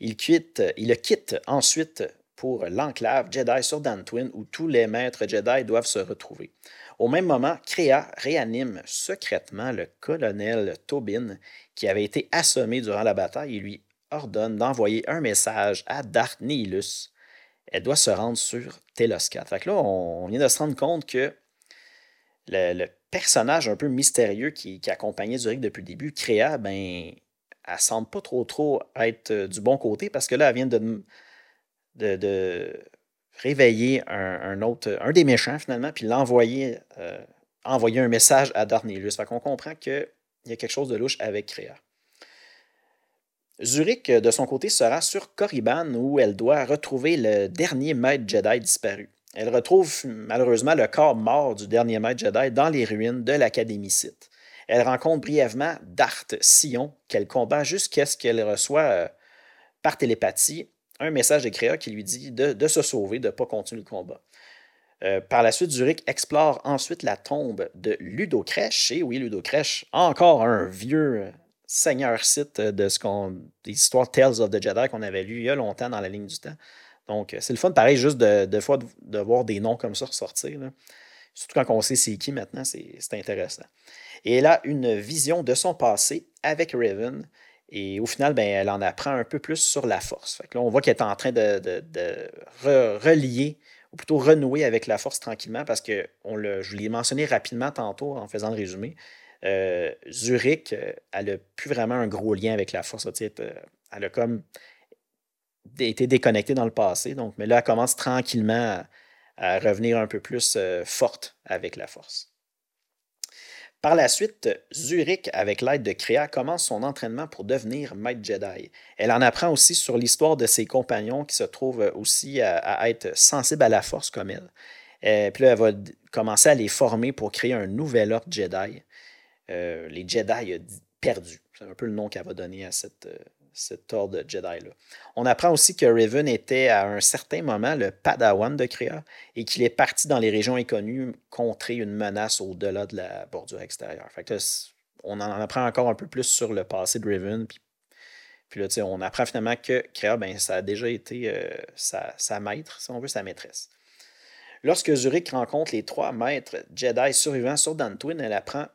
S1: Il, quitte, le quitte ensuite pour l'enclave Jedi sur Dantooine où tous les maîtres Jedi doivent se retrouver. Au même moment, Créa réanime secrètement le colonel Tobin qui avait été assommé durant la bataille et lui ordonne d'envoyer un message à Darth Nihilus elle doit se rendre sur Telos 4. Fait là, on, vient de se rendre compte que le, personnage un peu mystérieux qui, accompagnait Zurich depuis le début, Créa, ben, elle semble pas trop trop être euh, du bon côté parce que là, elle vient de, de, réveiller un, autre, un des méchants finalement, puis l'envoyer euh, envoyer un message à Darnelius. Fait qu'on comprend qu'il y a quelque chose de louche avec Créa. Zurich, de son côté, sera sur Korriban où elle doit retrouver le dernier maître Jedi disparu. Elle retrouve malheureusement le corps mort du dernier maître Jedi dans les ruines de l'Académie Sith. Elle rencontre brièvement Darth Sion, qu'elle combat jusqu'à ce qu'elle reçoit euh, par télépathie un message de Créa qui lui dit de, se sauver, de ne pas continuer le combat. Euh, par la suite, Zurich explore ensuite la tombe de Ludo Crèche. Et oui, Ludo Crèche, encore un vieux seigneur site de ce qu'on. des histoires Tales of the Jedi qu'on avait lues il y a longtemps dans la ligne du temps. Donc, c'est le fun, pareil, juste de, fois de, voir des noms comme ça ressortir. Surtout quand on sait c'est qui maintenant, c'est intéressant. Et elle a une vision de son passé avec Raven. Et au final, ben, elle en apprend un peu plus sur la force. On voit qu'elle est en train de, relier, ou plutôt renouer avec la force tranquillement, parce que on je l'ai mentionné rapidement tantôt en faisant le résumé. Euh, Zurich, euh, elle n'a plus vraiment un gros lien avec la force. Euh, elle a comme été déconnectée dans le passé. Mais là, elle commence tranquillement à, revenir un peu plus forte avec la force. Par la suite, Zurich, avec l'aide de Créa, commence son entraînement pour devenir maître Jedi. Elle en apprend aussi sur l'histoire de ses compagnons qui se trouvent aussi à, être sensibles à la force comme elle. Puis là, elle va commencer à les former pour créer un nouvel ordre Jedi. Euh, les Jedi perdus. C'est un peu le nom qu'elle va donner à cette, euh, ordre Jedi-là. On apprend aussi que Raven était à un certain moment le padawan de Créa et qu'il est parti dans les régions inconnues contrer une menace au-delà de la bordure extérieure. on en apprend encore un peu plus sur le passé de Raven. Puis, là, on apprend finalement que Créa, ben, ça a déjà été euh, sa, sa, maître, si on veut, sa maîtresse. Lorsque Zurich rencontre les trois maîtres Jedi survivants sur Dantooine, elle apprend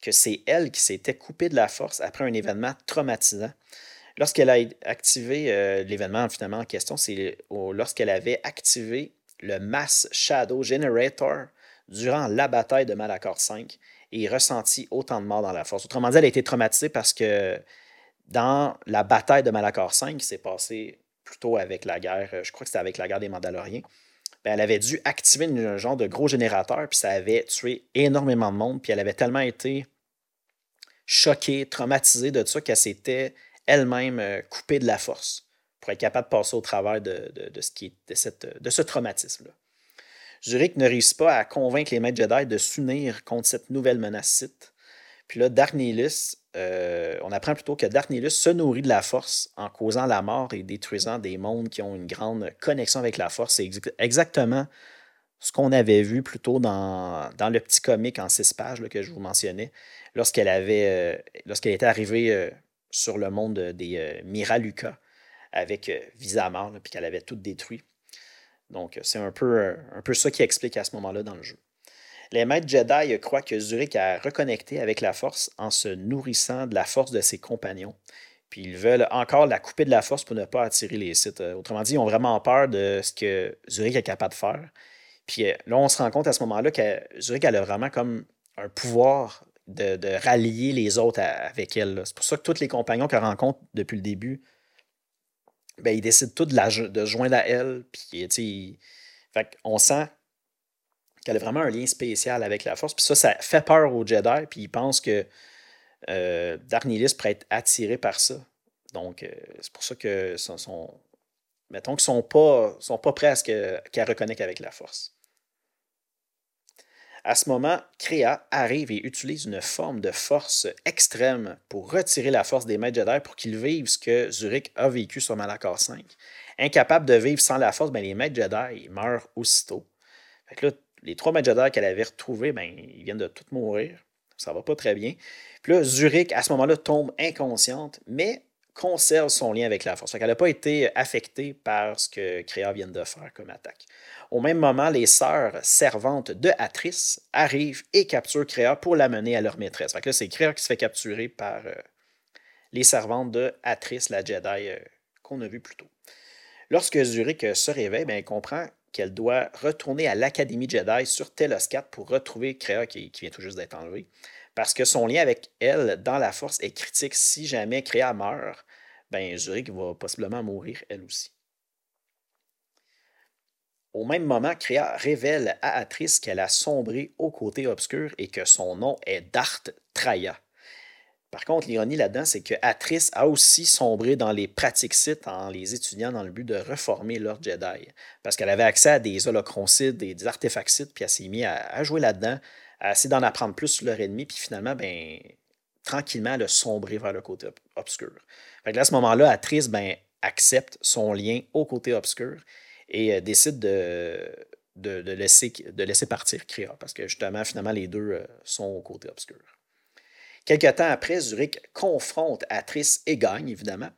S1: que c'est elle qui s'était coupée de la force après un événement traumatisant. Lorsqu'elle a activé euh, l'événement finalement en question, c'est lorsqu'elle avait activé le Mass Shadow Generator durant la bataille de Malacor 5 et ressenti autant de morts dans la force. Autrement dit, elle a été traumatisée parce que dans la bataille de Malacor 5, qui s'est passé plutôt avec la guerre, je crois que c'était avec la guerre des Mandaloriens, ben, elle avait dû activer un genre de gros générateur, puis ça avait tué énormément de monde, puis elle avait tellement été choquée, traumatisée de ça qu'elle s'était elle-même euh, coupée de la force pour être capable de passer au travers de, ce, traumatisme-là. Zurich ne réussit pas à convaincre les maîtres Jedi de s'unir contre cette nouvelle menace site. Puis là, Darnellus, euh, on apprend plutôt que Darnellus se nourrit de la force en causant la mort et détruisant des mondes qui ont une grande connexion avec la force. C'est exactement ce qu'on avait vu plutôt dans, dans le petit comic en six pages que je vous mentionnais, lorsqu'elle avait euh, lorsqu'elle était arrivée sur le monde des euh, Miraluka avec euh, Visamar, puis qu'elle avait tout détruit. Donc, c'est un peu, un peu ça qui explique à ce moment-là dans le jeu. Les maîtres Jedi croient que Zurich a reconnecté avec la force en se nourrissant de la force de ses compagnons. Puis ils veulent encore la couper de la force pour ne pas attirer les sites. Euh, autrement dit, ils ont vraiment peur de ce que Zurich est capable de faire. Puis là, on se rend compte à ce moment-là que Zurich a vraiment comme un pouvoir de, rallier les autres avec elle. C'est pour ça que tous les compagnons qu'elle rencontre depuis le début, ben, ils décident tous de, la, joindre à elle. Puis, fait on sent qu'elle a vraiment un lien spécial avec la force. Puis ça, ça fait peur aux Jedi. Puis ils pensent que euh, Darnilis pourrait être attiré par ça. Donc, euh, c'est pour ça que sont, mettons qu'ils ne sont pas, sont pas prêts à ce qu'elle reconnecte avec la force. À ce moment, Créa arrive et utilise une forme de force extrême pour retirer la force des maîtres Jedi pour qu'ils vivent ce que Zurich a vécu sur Malachor 5. Incapable de vivre sans la force, ben, les maîtres Jedi meurent aussitôt. Les trois Jedi qu'elle avait retrouvés, ben, ils viennent de tous mourir. Ça va pas très bien. Puis là, Zurich, à ce moment-là, tombe inconsciente, mais conserve son lien avec la force. Elle n'a pas été affectée par ce que Créa vient de faire comme attaque. Au même moment, les sœurs servantes de Atrice arrivent et capturent Créa pour l'amener à leur maîtresse. là, c'est Créa qui se fait capturer par euh, les servantes de Atrice, la Jedi euh, qu'on a vu plus tôt. Lorsque Zurich se réveille, ben, elle comprend qu'elle doit retourner à l'Académie Jedi sur Telos 4 pour retrouver Créa qui, vient tout juste d'être enlevée. Parce que son lien avec elle dans la force est critique. Si jamais Créa meurt, ben Zurich va possiblement mourir elle aussi. Au même moment, Créa révèle à Atrice qu'elle a sombré au côté obscur et que son nom est Dart Traya. Par contre, l'ironie là-dedans, c'est que Atrice a aussi sombré dans les pratiques sites en les étudiant dans le but de reformer l'ordre Jedi. Parce qu'elle avait accès à des holocroncides et des artefacts sites, puis elle s'est mise à, jouer là-dedans, à essayer d'en apprendre plus sur leur ennemi, puis finalement, ben, tranquillement, elle a sombré vers le côté obscur. À ce moment-là, Atrice ben, accepte son lien au côté obscur et euh, décide de, de, laisser, de laisser partir Créa, parce que justement, finalement, les deux euh, sont au côté obscur. Quelque temps après, Zurich confronte Atrice et gagne, évidemment.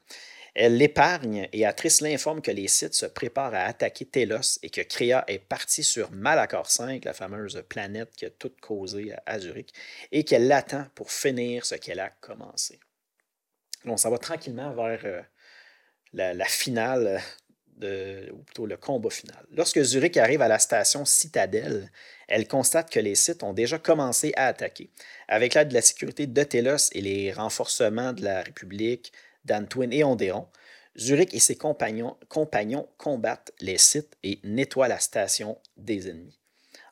S1: Elle l'épargne et Atrice l'informe que les Sith se préparent à attaquer Telos et que Créa est partie sur Malachor 5, la fameuse planète qui a tout causé à Zurich, et qu'elle l'attend pour finir ce qu'elle a commencé. On s'en va tranquillement vers euh, la, finale ou plutôt le combat final. Lorsque Zurich arrive à la station Citadelle, elle constate que les sites ont déjà commencé à attaquer. Avec l'aide de la sécurité de Telos et les renforcements de la République, d'Antwin et Ondéron, Zurich et ses compagnons, combattent les sites et nettoient la station des ennemis.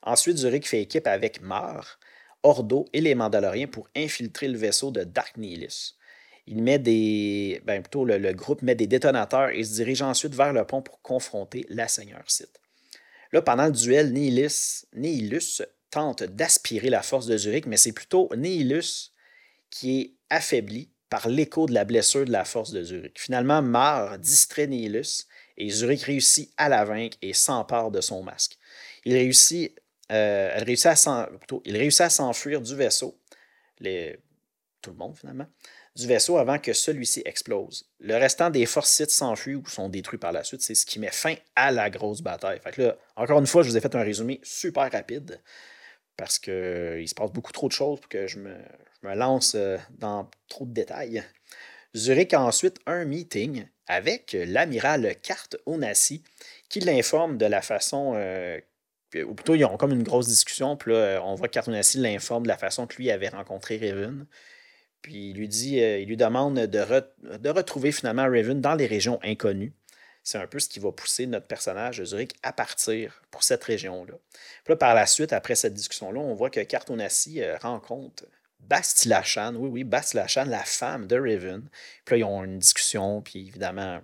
S1: Ensuite, Zurich fait équipe avec Mar, Ordo et les Mandaloriens pour infiltrer le vaisseau de Dark Nihilus. Il met. Ben, le, groupe met des détonateurs et se dirige ensuite vers le pont pour confronter la Seigneur Sith. Là, pendant le duel, Nihilus, tente d'aspirer la force de Zurich, mais c'est plutôt Nihilus qui est affaibli par l'écho de la blessure de la force de Zurich. Finalement, Mar distrait Nihilus et Zurich réussit à la vaincre et s'empare de son masque. Il réussit, euh, à s'enfuir du vaisseau, tout le monde finalement, du vaisseau avant que celui-ci explose. Le restant des forces Sith s'enfuient ou sont détruits par la suite. C'est ce qui met fin à la grosse bataille. Fait là, encore une fois, je vous ai fait un résumé super rapide parce qu'il euh, se passe beaucoup trop de choses pour que je me, lance euh, dans trop de détails. Zurich a ensuite un meeting avec l'amiral Carte Onassi qui l'informe de la façon, euh, ou plutôt ils ont comme une grosse discussion, puis là on voit que Carte l'informe de la façon que lui avait rencontré Raven. Puis il lui dit, euh, il lui demande de, retrouver finalement Raven dans les régions inconnues. C'est un peu ce qui va pousser notre personnage Zurich à partir pour cette région-là. Puis là, par la suite, après cette discussion-là, on voit que Cartonassi rencontre Bastila Chan, oui, oui, Bastila Chan, la femme de Raven. Puis là, ils ont une discussion, puis évidemment,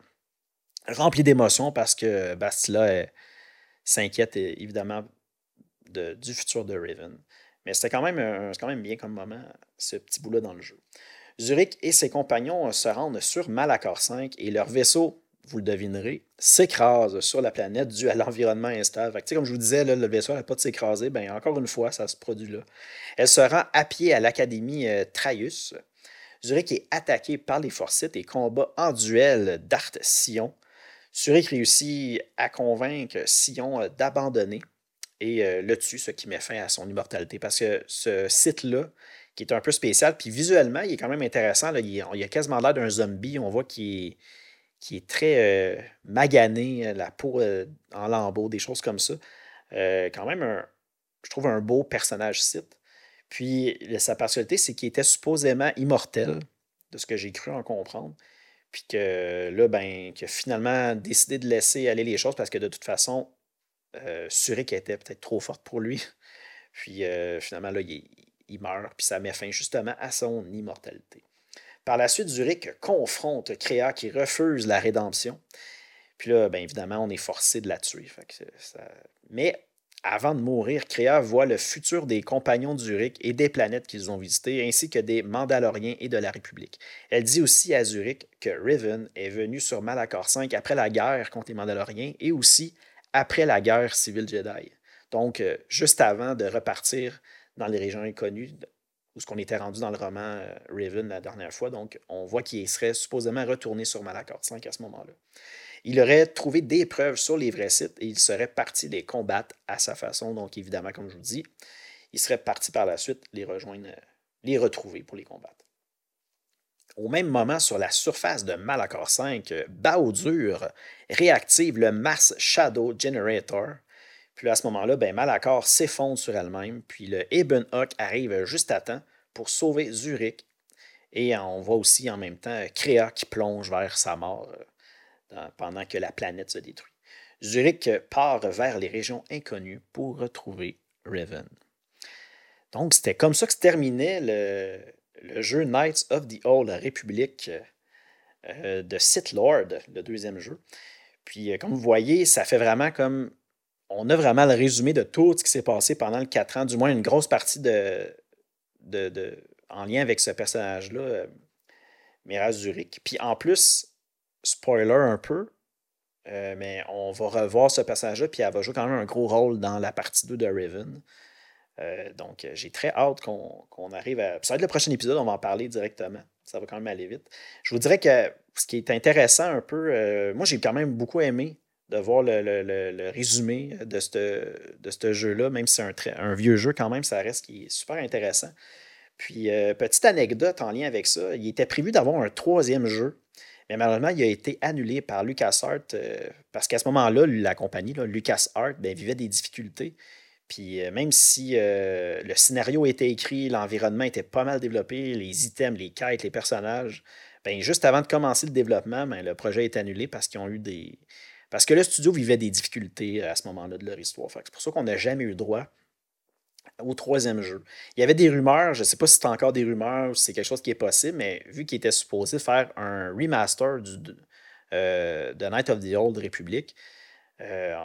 S1: remplie d'émotions parce que Bastila s'inquiète évidemment du futur de Raven. Mais c'était quand, quand même bien comme moment, ce petit bout-là dans le jeu. Zurich et ses compagnons se rendent sur Malacor 5 et leur vaisseau vous le devinerez, s'écrase sur la planète dû à l'environnement instable. comme je vous disais, le vaisseau n'a pas de s'écraser. Ben, encore une fois, ça se produit là. Elle se rend à pied à l'Académie euh, Traius. Zurich est attaqué par les Forsyth et combat en duel Dart Sion. Zurich réussit à convaincre Sion euh, d'abandonner et euh, le tue, ce qui met fin à son immortalité. Parce que ce site-là, qui est un peu spécial, puis visuellement, il est quand même intéressant. il, y a quasiment l'air d'un zombie. On voit qu'il est est très euh, magané, euh, la peau euh, en lambeaux, des choses comme ça. quand même, un, je trouve un beau personnage site. Puis sa particularité, c'est qu'il était supposément immortel, de ce que j'ai cru en comprendre. Puis que là, ben, qu'il a finalement décidé de laisser aller les choses parce que de toute façon, euh, Surik était peut-être trop forte pour lui. Puis finalement, là, il, il meurt, puis ça met fin justement à son immortalité. Par la suite, Zurich confronte Créa qui refuse la rédemption. Puis là, bien évidemment, on est forcé de la tuer. Mais avant de mourir, Créa voit le futur des compagnons de Zurich et des planètes qu'ils ont visitées, ainsi que des Mandaloriens et de la République. Elle dit aussi à Zurich que Riven est venu sur Malachor 5 après la guerre contre les Mandaloriens et aussi après la guerre civile Jedi. Donc, euh, juste avant de repartir dans les régions inconnues, où ce qu'on était rendu dans le roman euh, Raven la dernière fois. Donc, on voit qu'il serait supposément retourné sur Malacor 5 à ce moment-là. Il aurait trouvé des preuves sur les vrais sites et il serait parti les combattre à sa façon. Donc, évidemment, comme je vous dis, il serait parti par la suite les rejoindre, les retrouver pour les combattre. Au même moment, sur la surface de Malacor 5, Baudur réactive le Mass Shadow Generator, puis à ce moment-là, ben, Malacor s'effondre sur elle-même, puis le Hawk arrive juste à temps pour sauver Zurich. Et on voit aussi en même temps Créa qui plonge vers sa mort euh, pendant que la planète se détruit. Zurich part vers les régions inconnues pour retrouver Raven. Donc, c'était comme ça que se terminait le, jeu Knights of the Old Republic euh, de Sith Lord, le deuxième jeu. Puis, euh, comme vous voyez, ça fait vraiment comme on a vraiment le résumé de tout ce qui s'est passé pendant le 4 ans, du moins une grosse partie de, en lien avec ce personnage-là, euh, Zurich. Puis en plus, spoiler un peu, euh, mais on va revoir ce personnage-là, puis elle va jouer quand même un gros rôle dans la partie 2 de Raven. Euh, donc, j'ai très hâte qu'on arrive à. Ça va être le prochain épisode, on va en parler directement. Ça va quand même aller vite. Je vous dirais que ce qui est intéressant un peu, moi j'ai quand même beaucoup aimé de voir le, résumé de ce jeu-là, même si c'est un, vieux jeu quand même, ça reste qui est super intéressant. Puis, euh, petite anecdote en lien avec ça, il était prévu d'avoir un troisième jeu, mais malheureusement, il a été annulé par LucasArts euh, parce qu'à ce moment-là, la compagnie, LucasArts, ben, vivait des difficultés. Puis euh, même si le scénario était écrit, l'environnement était pas mal développé, les items, les quêtes, les personnages, ben, juste avant de commencer le développement, ben, le projet est annulé parce qu'ils ont eu des, parce que le studio vivait des difficultés à ce moment-là de leur histoire. C'est pour ça qu'on n'a jamais eu droit au troisième jeu. Il y avait des rumeurs, je ne sais pas si c'est encore des rumeurs ou si c'est quelque chose qui est possible, mais vu qu'il était supposé faire un remaster du, de, euh, Night of the Old Republic, euh,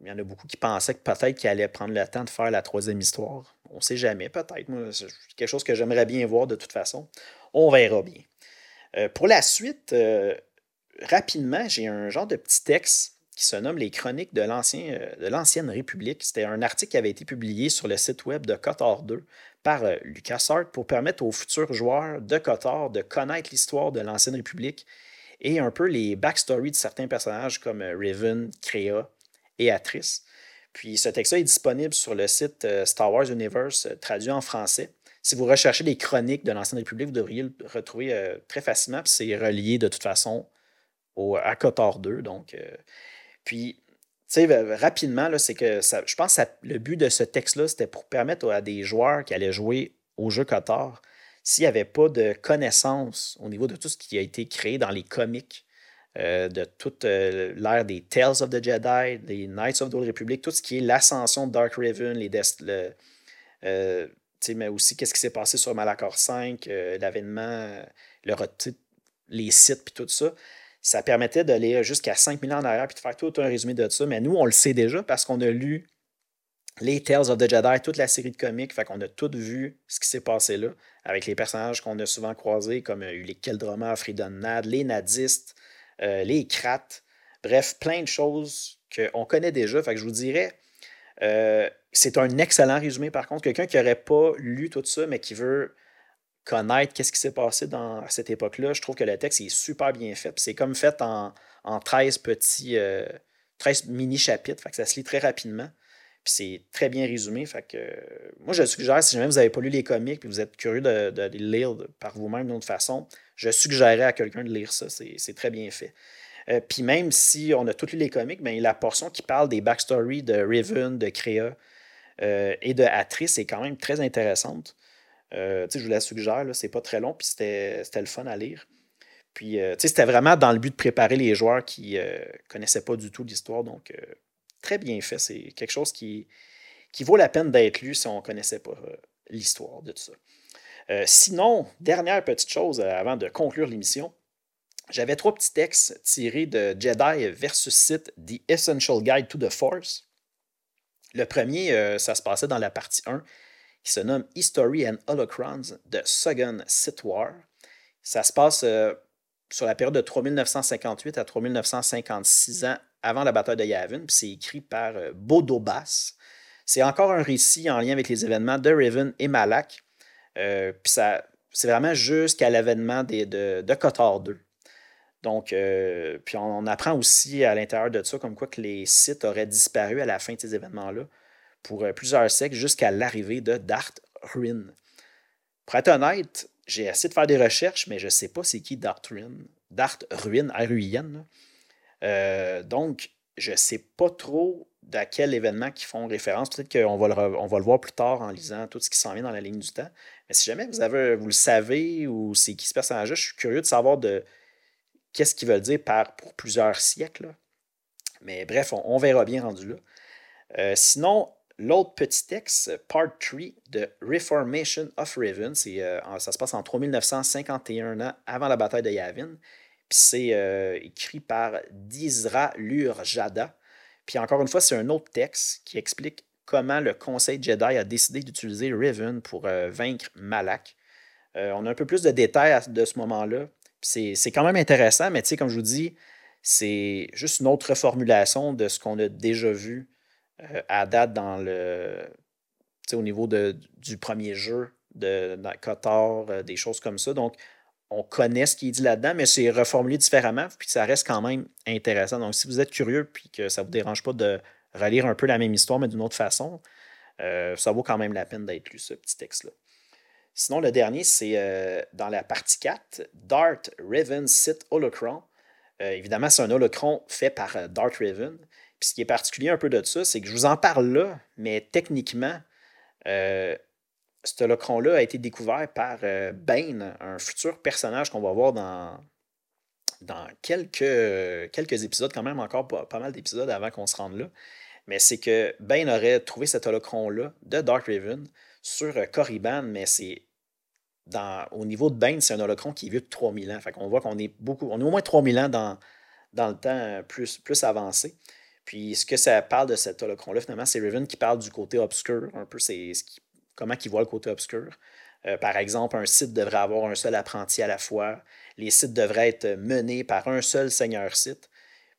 S1: il y en a beaucoup qui pensaient que peut-être qu'il allait prendre le temps de faire la troisième histoire. On ne sait jamais, peut-être. C'est quelque chose que j'aimerais bien voir de toute façon. On verra bien. Euh, pour la suite, rapidement, j'ai un genre de petit texte qui se nomme Les Chroniques de l'Ancienne République. C'était un article qui avait été publié sur le site web de Cotor 2 par LucasArts pour permettre aux futurs joueurs de Cotor de connaître l'histoire de l'Ancienne République et un peu les backstories de certains personnages comme euh, Raven, Créa et Atrice. Puis ce texte-là est disponible sur le site euh, Star Wars Universe, euh, traduit en français. Si vous recherchez les chroniques de l'Ancienne République, vous devriez le retrouver très facilement. Puis c'est relié de toute façon au, à Kotor 2. Donc, puis, tu sais, rapidement, c'est que ça, je pense que le but de ce texte-là, c'était pour permettre à des joueurs qui allaient jouer au jeu Kotor s'il n'y avait pas de connaissances au niveau de tout ce qui a été créé dans les comics, euh, de toute euh, l'ère des Tales of the Jedi, des Knights of the Republic, tout ce qui est l'ascension de Dark Raven, les le, euh, mais aussi qu'est-ce qui s'est passé sur Malachor 5, l'avènement, le, les sites, puis tout ça. Ça permettait d'aller jusqu'à 5000 ans en arrière puis de faire tout un résumé de ça. Mais nous, on le sait déjà parce qu'on a lu les Tales of the Jedi, toute la série de comics. Fait qu'on a tout vu ce qui s'est passé là, avec les personnages qu'on a souvent croisés, comme euh, les Keldroma, Freedom Nad, les Nadistes, euh, les Krat. Bref, plein de choses qu'on connaît déjà. Fait que je vous dirais, euh, c'est un excellent résumé par contre. Quelqu'un qui n'aurait pas lu tout ça, mais qui veut connaître qu'est-ce qui s'est passé dans cette époque-là, je trouve que le texte est super bien fait. C'est comme fait en, en 13 petits, 13 mini-chapitres. Ça se lit très rapidement. C'est très bien résumé. Fait que, moi, je suggère, si jamais vous n'avez pas lu les comics et vous êtes curieux de, les lire par vous-même d'une autre façon, je suggérerais à quelqu'un de lire ça. C'est très bien fait. Euh, puis même si on a tous lu les comics, mais la portion qui parle des backstories de Raven, de euh, et de Atrice est quand même très intéressante. Euh, je vous la suggère, c'est pas très long, puis c'était le fun à lire. Puis, c'était vraiment dans le but de préparer les joueurs qui ne connaissaient pas du tout l'histoire. Donc, très bien fait. C'est quelque chose qui, qui vaut la peine d'être lu si on ne connaissait pas euh, l'histoire de tout ça. Euh, sinon, dernière petite chose euh, avant de conclure l'émission, j'avais trois petits textes tirés de Jedi versus Sith, The Essential Guide to the Force. Le premier, ça se passait dans la partie 1, qui se nomme History and Holocrons de Sogun Sith War. Ça se passe sur la période de 3958 à 3956 ans avant la bataille de Yavin, puis c'est écrit par euh, Bodo Bass. C'est encore un récit en lien avec les événements de Raven et Malak. Euh, puis ça, c'est vraiment jusqu'à l'avènement de, de Kotor 2. Donc, euh, puis on, apprend aussi à l'intérieur de ça comme quoi que les sites auraient disparu à la fin de ces événements-là pour plusieurs siècles jusqu'à l'arrivée de Dart Ruin. Pour être honnête, j'ai essayé de faire des recherches, mais je ne sais pas c'est qui Dart Ruin. Dart Ruin, R-U-I-N. Euh, donc, je ne sais pas trop à quel événement qui font référence. Peut-être qu'on va, le, va le voir plus tard en lisant tout ce qui s'en vient dans la ligne du temps. Mais si jamais vous, avez, vous le savez ou c'est qui ce personnage-là, je suis curieux de savoir de qu'est-ce qu'ils veulent dire par pour plusieurs siècles. Mais bref, on, verra bien rendu là. Euh, sinon, l'autre petit texte, Part 3 de Reformation of Raven, euh, ça se passe en 3951 ans avant la bataille de Yavin c'est euh, écrit par Dizra Lurjada. Puis encore une fois, c'est un autre texte qui explique comment le Conseil Jedi a décidé d'utiliser Riven pour euh, vaincre Malak. On a un peu plus de détails de ce moment-là. C'est quand même intéressant, mais comme je vous dis, c'est juste une autre reformulation de ce qu'on a déjà vu à date dans le, au niveau du premier jeu de, de des choses comme ça. Donc, on connaît ce qui est dit là-dedans, mais c'est reformulé différemment, puis ça reste quand même intéressant. Donc, si vous êtes curieux, puis que ça ne vous dérange pas de relire un peu la même histoire, mais d'une autre façon, euh, ça vaut quand même la peine d'être lu, ce petit texte-là. Sinon, le dernier, c'est euh, dans la partie 4, Dart Raven Sith Holocron. Euh, évidemment, c'est un holocron fait par Dart Raven. Puis ce qui est particulier un peu de ça, c'est que je vous en parle là, mais techniquement, ce holocron-là a été découvert par euh, Bane, un futur personnage qu'on va voir dans, quelques, épisodes, quand même encore pas, mal d'épisodes avant qu'on se rende là. mais c'est que Bane aurait trouvé cet holocron-là de Dark Raven sur Corriban, mais c'est au niveau de Bane, c'est un holocron qui est vieux de 3000 ans. Fait qu'on voit qu'on est beaucoup, on est au moins 3000 ans dans, le temps plus, plus avancé. Puis ce que ça parle de cet holocron-là, finalement, c'est Raven qui parle du côté obscur, un peu c'est comment il voit le côté obscur. Euh, par exemple, un site devrait avoir un seul apprenti à la fois. Les sites devraient être menés par un seul seigneur site.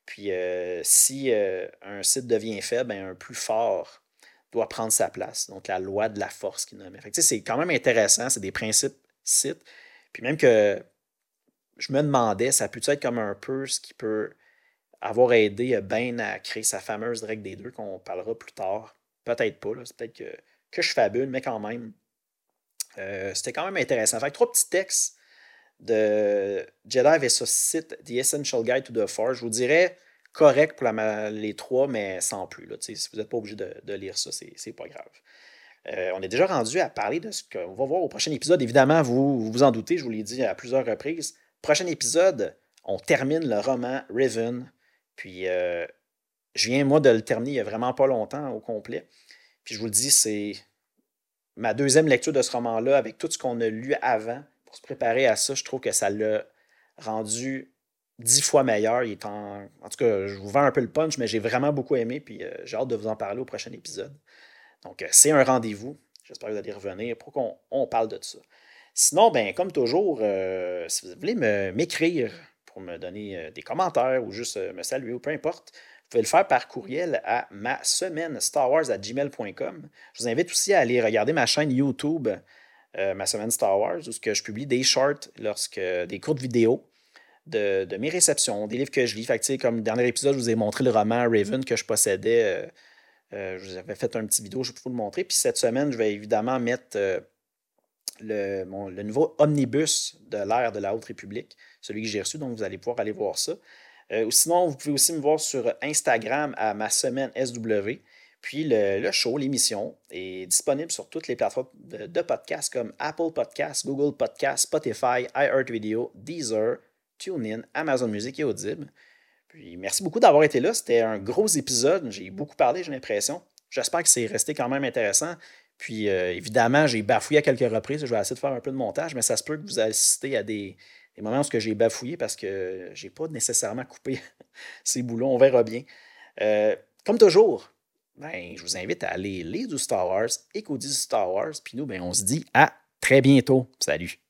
S1: Puis euh, si euh, un site devient faible, ben, un plus fort doit prendre sa place. Donc la loi de la force qui nomme. C'est quand même intéressant, c'est des principes sites. Puis même que je me demandais, ça peut être comme un peu ce qui peut avoir aidé Ben à créer sa fameuse règle des deux qu'on parlera plus tard. Peut-être pas, c'est peut-être que, que je fabule, mais quand même, euh, c'était quand même intéressant. Fait trois petits textes de Jedi vs Sith, The Essential Guide to the Force. Je vous dirais correct pour les trois, mais sans plus. Là. Si vous n'êtes pas obligé de, lire ça, c'est pas grave. Euh, on est déjà rendu à parler de ce qu'on va voir au prochain épisode. Évidemment, vous vous en doutez, je vous l'ai dit à plusieurs reprises. Prochain épisode, on termine le roman Raven. Puis, euh, je viens, moi, de le terminer il n'y a vraiment pas longtemps au complet. Puis, je vous le dis, c'est ma deuxième lecture de ce roman-là, avec tout ce qu'on a lu avant, pour se préparer à ça, je trouve que ça l'a rendu dix fois meilleur. En... tout cas, je vous vends un peu le punch, mais j'ai vraiment beaucoup aimé, puis euh, j'ai hâte de vous en parler au prochain épisode. Donc, euh, c'est un rendez-vous. J'espère que vous allez revenir pour qu'on on parle de ça. Sinon, ben, comme toujours, si vous voulez m'écrire pour me donner des commentaires ou juste me saluer ou peu importe, pouvez le faire par courriel à ma semaine Star Wars à gmail.com. Je vous invite aussi à aller regarder ma chaîne YouTube, euh, ma semaine Star Wars, où je publie des shorts, lorsque, des courtes vidéos de, mes réceptions, des livres que je lis. Fait comme dernier épisode, je vous ai montré le roman Raven que je possédais. Euh, euh, je vous avais fait un petit vidéo, je vais vous le montrer. Puis cette semaine, je vais évidemment mettre le, le, nouveau omnibus de l'ère de la Haute République, celui que j'ai reçu, donc vous allez pouvoir aller voir ça. Euh, sinon, vous pouvez aussi me voir sur Instagram à ma semaine SW. Puis le, show, l'émission, est disponible sur toutes les plateformes de, de podcasts comme Apple Podcasts, Google Podcasts, Spotify, iHeartRadio, Deezer, TuneIn, Amazon Music et Audible. Puis merci beaucoup d'avoir été là. C'était un gros épisode. J'ai beaucoup parlé, j'ai l'impression. J'espère que c'est resté quand même intéressant. Puis euh, évidemment, j'ai bafouillé à quelques reprises. Je vais essayer de faire un peu de montage, mais ça se peut que vous assistez à des, moments où j'ai bafouillé parce que j'ai pas nécessairement coupé ces boulons. On verra bien. Euh, comme toujours, ben, je vous invite à aller lire du Star Wars, écouter du Star Wars, puis nous, ben, on se dit à très bientôt. Salut!